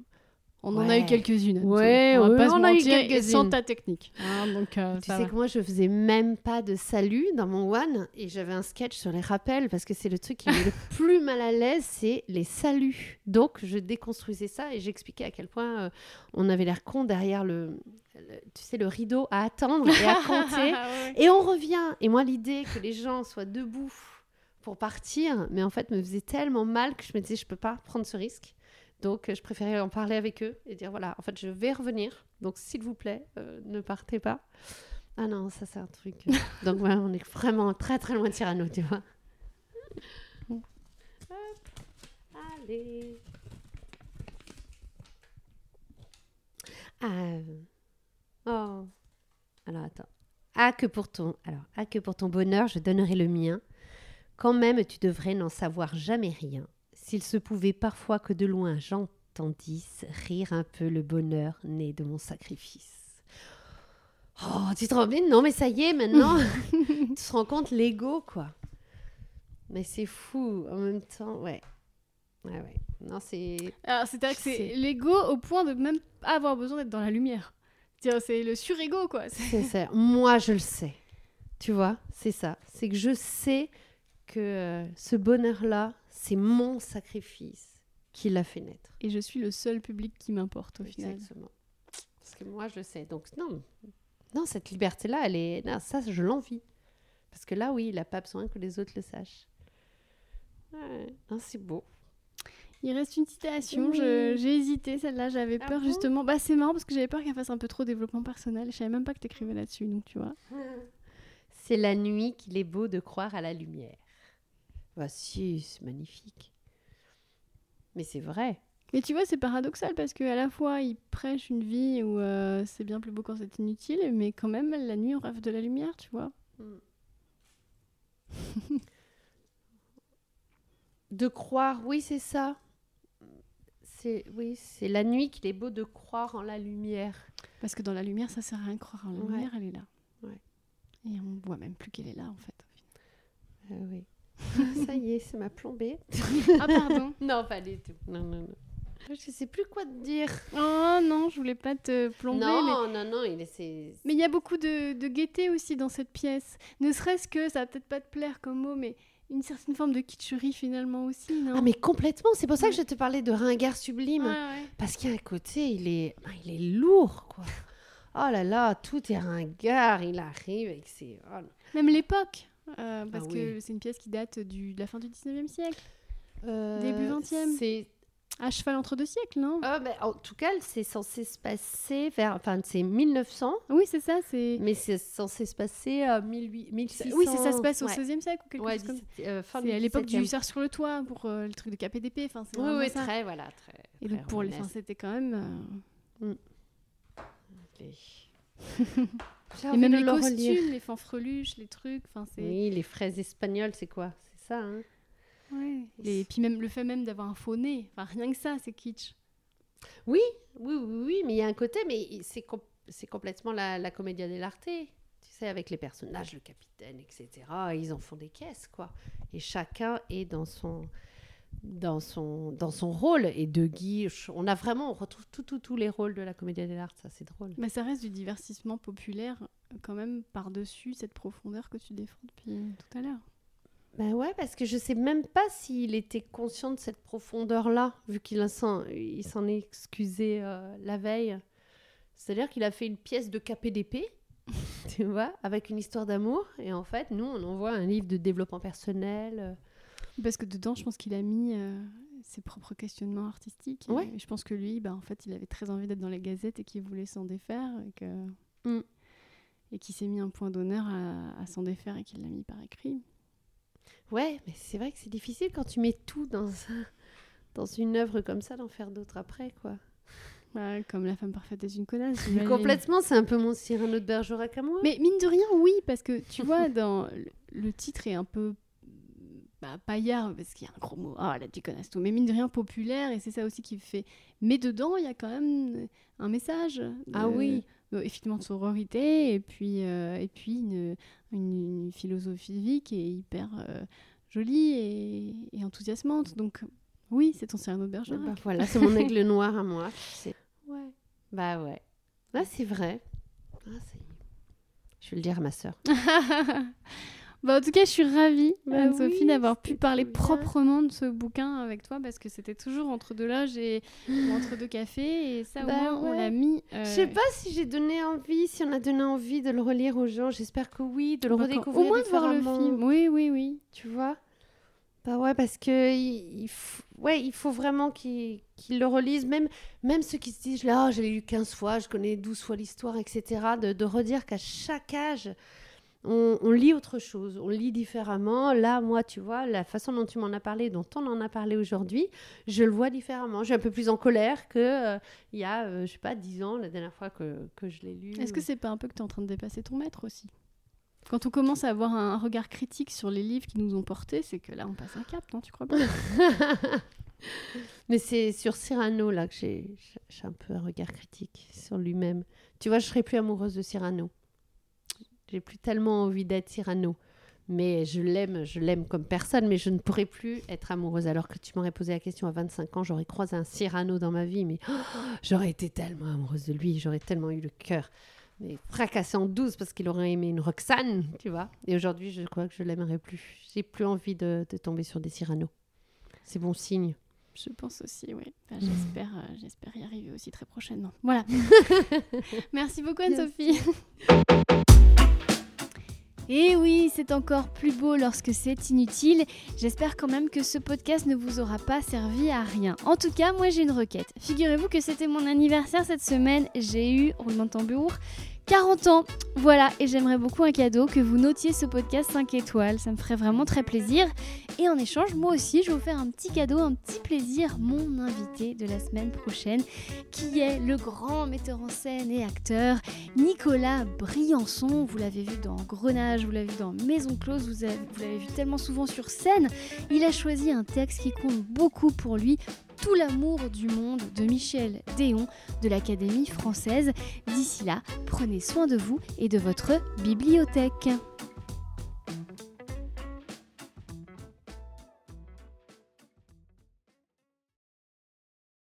On en a eu quelques-unes. Ouais, on va ouais, pas se on a eu quelques-unes. sans ta technique. hein, donc, euh, Tu sais va. que moi, je faisais même pas de salut dans mon one et j'avais un sketch sur les rappels parce que c'est le truc qui me met le plus mal à l'aise, c'est les saluts. Donc, je déconstruisais ça et j'expliquais à quel point euh, on avait l'air con derrière le, le- tu sais, le rideau à attendre et à compter. Ouais. Et on revient. Et moi, l'idée que les gens soient debout pour partir, mais en fait, me faisait tellement mal que je me disais, je peux pas prendre ce risque. Donc, je préférais en parler avec eux et dire, voilà, en fait, je vais revenir. Donc, s'il vous plaît, euh, ne partez pas. Ah non, ça, c'est un truc. euh. Donc, voilà, on est vraiment très, très loin de Cyrano, tu vois. Hop. Allez. Ah. Oh. Alors, attends. Ah, que pour ton... Alors, ah, que pour ton bonheur, je donnerai le mien. Quand même, tu devrais n'en savoir jamais rien. S'il se pouvait parfois que de loin j'entendisse rire un peu le bonheur né de mon sacrifice. Oh, tu te rends bien? Non, mais ça y est, maintenant, tu te rends compte l'ego, quoi. Mais c'est fou, en même temps, ouais. Ouais, ouais. Non, c'est... Alors, c'est-à-dire que c'est l'ego au point de même pas avoir besoin d'être dans la lumière. Tiens, C'est le surego, quoi. C'est- C'est ça. Moi, je le sais. Tu vois, c'est ça. C'est que je sais que euh, ce bonheur-là, c'est mon sacrifice qui l'a fait naître. Et je suis le seul public qui m'importe au final. Exactement. Parce que moi, je le sais. Donc, non, non cette liberté-là, elle est. non, ça, je l'envie. Parce que là, oui, il n'a pas besoin que les autres le sachent. Ouais, non, c'est beau. Il reste une citation, Oui. je- j'ai hésité, celle-là, j'avais Ah peur bon justement. Bah c'est marrant parce que j'avais peur qu'elle fasse un peu trop développement personnel. Je savais même pas que t'écrivais là-dessus, donc tu vois. C'est la nuit qu'il est beau de croire à la lumière. Bah si, c'est magnifique. Mais c'est vrai. Mais tu vois, c'est paradoxal parce qu'à la fois, il prêche une vie où euh, c'est bien plus beau quand c'est inutile, mais quand même, la nuit, on rêve de la lumière, tu vois. De croire, oui, c'est ça. C'est oui, c'est la nuit qu'il est beau de croire en la lumière. Parce que dans la lumière, ça sert à rien de croire en la Ouais. lumière, elle est là. Ouais. Et on voit même plus qu'elle est là, en fait. Ah oui. ça y est, ça m'a plombé. ah, pardon. Non, pas du tout. Non, non, non. Je sais plus quoi te dire. Oh non, je voulais pas te plomber, mais non, non, non, il est. c'est- Mais il y a beaucoup de, de gaieté aussi dans cette pièce. Ne serait-ce que, ça va peut-être pas te plaire comme mot, mais une certaine forme de kitscherie finalement aussi, non? Ah mais complètement. C'est pour ça que je te parlais de ringard sublime. Ouais, ouais. Parce qu'il y a un côté, il est, ben, il est lourd, quoi. Oh là là, tout est ringard. Il arrive avec ses. oh. Même l'époque, euh, parce Ah que c'est une pièce qui date du, de la fin du 19e siècle. Euh, Début 20e. C'est À cheval entre deux siècles, non? Ah, ben, en tout cas, c'est censé se passer vers. Enfin, c'est 1900, Oui, c'est ça, c'est... mais c'est censé se passer à 1800. 1600. Oui, c'est ça se passe au ouais. 16e siècle ou quelque Ouais, chose comme ça. 17 euh, C'est à l'époque 17e. du cerf sur le toit pour euh, le truc de KPDP. Enfin, c'est Oui, oui, ça. très, voilà, très. Et très donc pour les, enfin, c'était quand même. euh, Les- J'ai Et même les le costumes, relire. les fanfreluches, les trucs. Enfin, c'est. Oui, les fraises espagnoles, c'est quoi? C'est ça, hein? Ouais. Et puis même le fait même d'avoir un faux nez. Enfin, rien que ça, c'est kitsch. Oui, oui, oui, oui, mais il y a un côté, mais c'est com- c'est complètement la, la comédia dell'arte. Tu sais, avec les personnages, le capitaine, etc. Ils en font des caisses, quoi. Et chacun est dans son, dans son, dans son rôle. Et De Guy, on a vraiment, on retrouve tout, tout, tous les rôles de la comédia dell'arte. Ça, c'est drôle. Mais ça reste du divertissement populaire, quand même, par-dessus cette profondeur que tu défends depuis tout à l'heure. Ben ouais, parce que je sais même pas s'il était conscient de cette profondeur-là, vu qu'il s'en il s'en est excusé euh, la veille. C'est-à-dire qu'il a fait une pièce de KPDP, tu vois, avec une histoire d'amour. Et en fait, nous, on envoie un livre de développement personnel. euh. Parce que dedans, je pense qu'il a mis euh, ses propres questionnements artistiques. Et je pense que lui, bah, en fait, il avait très envie d'être dans les gazettes et qu'il voulait s'en défaire. Et que... Mm. Et qu'il s'est mis un point d'honneur à, à s'en défaire et qu'il l'a mis par écrit. Ouais, mais c'est vrai que c'est difficile quand tu mets tout dans, un- dans une œuvre comme ça, d'en faire d'autres après, quoi. Ouais, comme la femme parfaite est une connasse. Complètement, c'est un peu mon Cyrano de Bergerac à moi. Mais mine de rien, oui, parce que tu vois, dans le titre est un peu bah, paillard, parce qu'il y a un gros mot, ah là tu connais tout, mais mine de rien populaire, et c'est ça aussi qui fait. Mais dedans, il y a quand même un message. de- Ah oui. de- effectivement, de sororité, et puis, euh, et puis une, une- une philosophie de vie qui est hyper euh, jolie et, et enthousiasmante. Donc, oui, c'est ton Cyrano de Ah Bergerac. bah voilà, c'est mon aigle noir à moi. sais. Ouais. Bah ouais. Là, c'est vrai. Ah. Je vais le dire à ma sœur. Bah, en tout cas, je suis ravie, Bah oui, d'avoir pu parler proprement de ce bouquin avec toi parce que c'était toujours entre deux loges et entre deux cafés. Et ça, au Bah moins, on l'a mis. euh, Je sais pas si j'ai donné envie, si on a donné envie de le relire aux gens. J'espère que oui, de le redécouvrir Au moins de voir le film. Oui, oui, oui. Tu vois? Bah ouais, parce que il, il f- ouais, il faut vraiment qu'ils le relisent. Même, même ceux qui se disent, là, je l'ai lu 15 fois, je connais 12 fois l'histoire, etc. De, de redire qu'à chaque âge, on, on lit autre chose, on lit différemment. Là, moi, tu vois, la façon dont tu m'en as parlé, dont on en a parlé aujourd'hui, je le vois différemment. Je suis un peu plus en colère que euh, il y a, euh, je sais pas, 10 ans, la dernière fois que, que je l'ai lu. Est-ce que c'est pas un peu que tu es en train de dépasser ton maître aussi? Quand on commence à avoir un regard critique sur les livres qui nous ont portés, c'est que là, on passe un cap, non? Tu crois pas? Mais c'est sur Cyrano là que j'ai j'ai un peu un regard critique sur lui-même. Tu vois, je serais plus amoureuse de Cyrano. J'ai plus tellement envie d'être Cyrano. Mais je l'aime, je l'aime comme personne, mais je ne pourrais plus être amoureuse. Alors que tu m'aurais posé la question à 25 ans, j'aurais croisé un Cyrano dans ma vie, mais oh, j'aurais été tellement amoureuse de lui, j'aurais tellement eu le cœur mais fracassé en 12 parce qu'il aurait aimé une Roxane, tu vois. Et aujourd'hui, je crois que je l'aimerais plus. J'ai plus envie de, de tomber sur des Cyrano. C'est bon signe. Je pense aussi, oui. j'espère, euh, j'espère y arriver aussi très prochainement. Voilà. Merci beaucoup Anne-Sophie. Et oui, c'est encore plus beau lorsque c'est inutile. J'espère quand même que ce podcast ne vous aura pas servi à rien. En tout cas, moi j'ai une requête. Figurez-vous que c'était mon anniversaire cette semaine. J'ai eu, roulement de tambour, 40 ans. Voilà, et j'aimerais beaucoup un cadeau, que vous notiez ce podcast 5 étoiles, ça me ferait vraiment très plaisir. Et en échange, moi aussi, je vais vous faire un petit cadeau, un petit plaisir, mon invité de la semaine prochaine, qui est le grand metteur en scène et acteur Nicolas Briançon. Vous l'avez vu dans Grenage, vous l'avez vu dans Maison Close, vous, l'avez vu tellement souvent sur scène. Il a choisi un texte qui compte beaucoup pour lui, tout l'amour du monde de Michel Déon de l'Académie française. D'ici là, prenez soin de vous et de votre bibliothèque.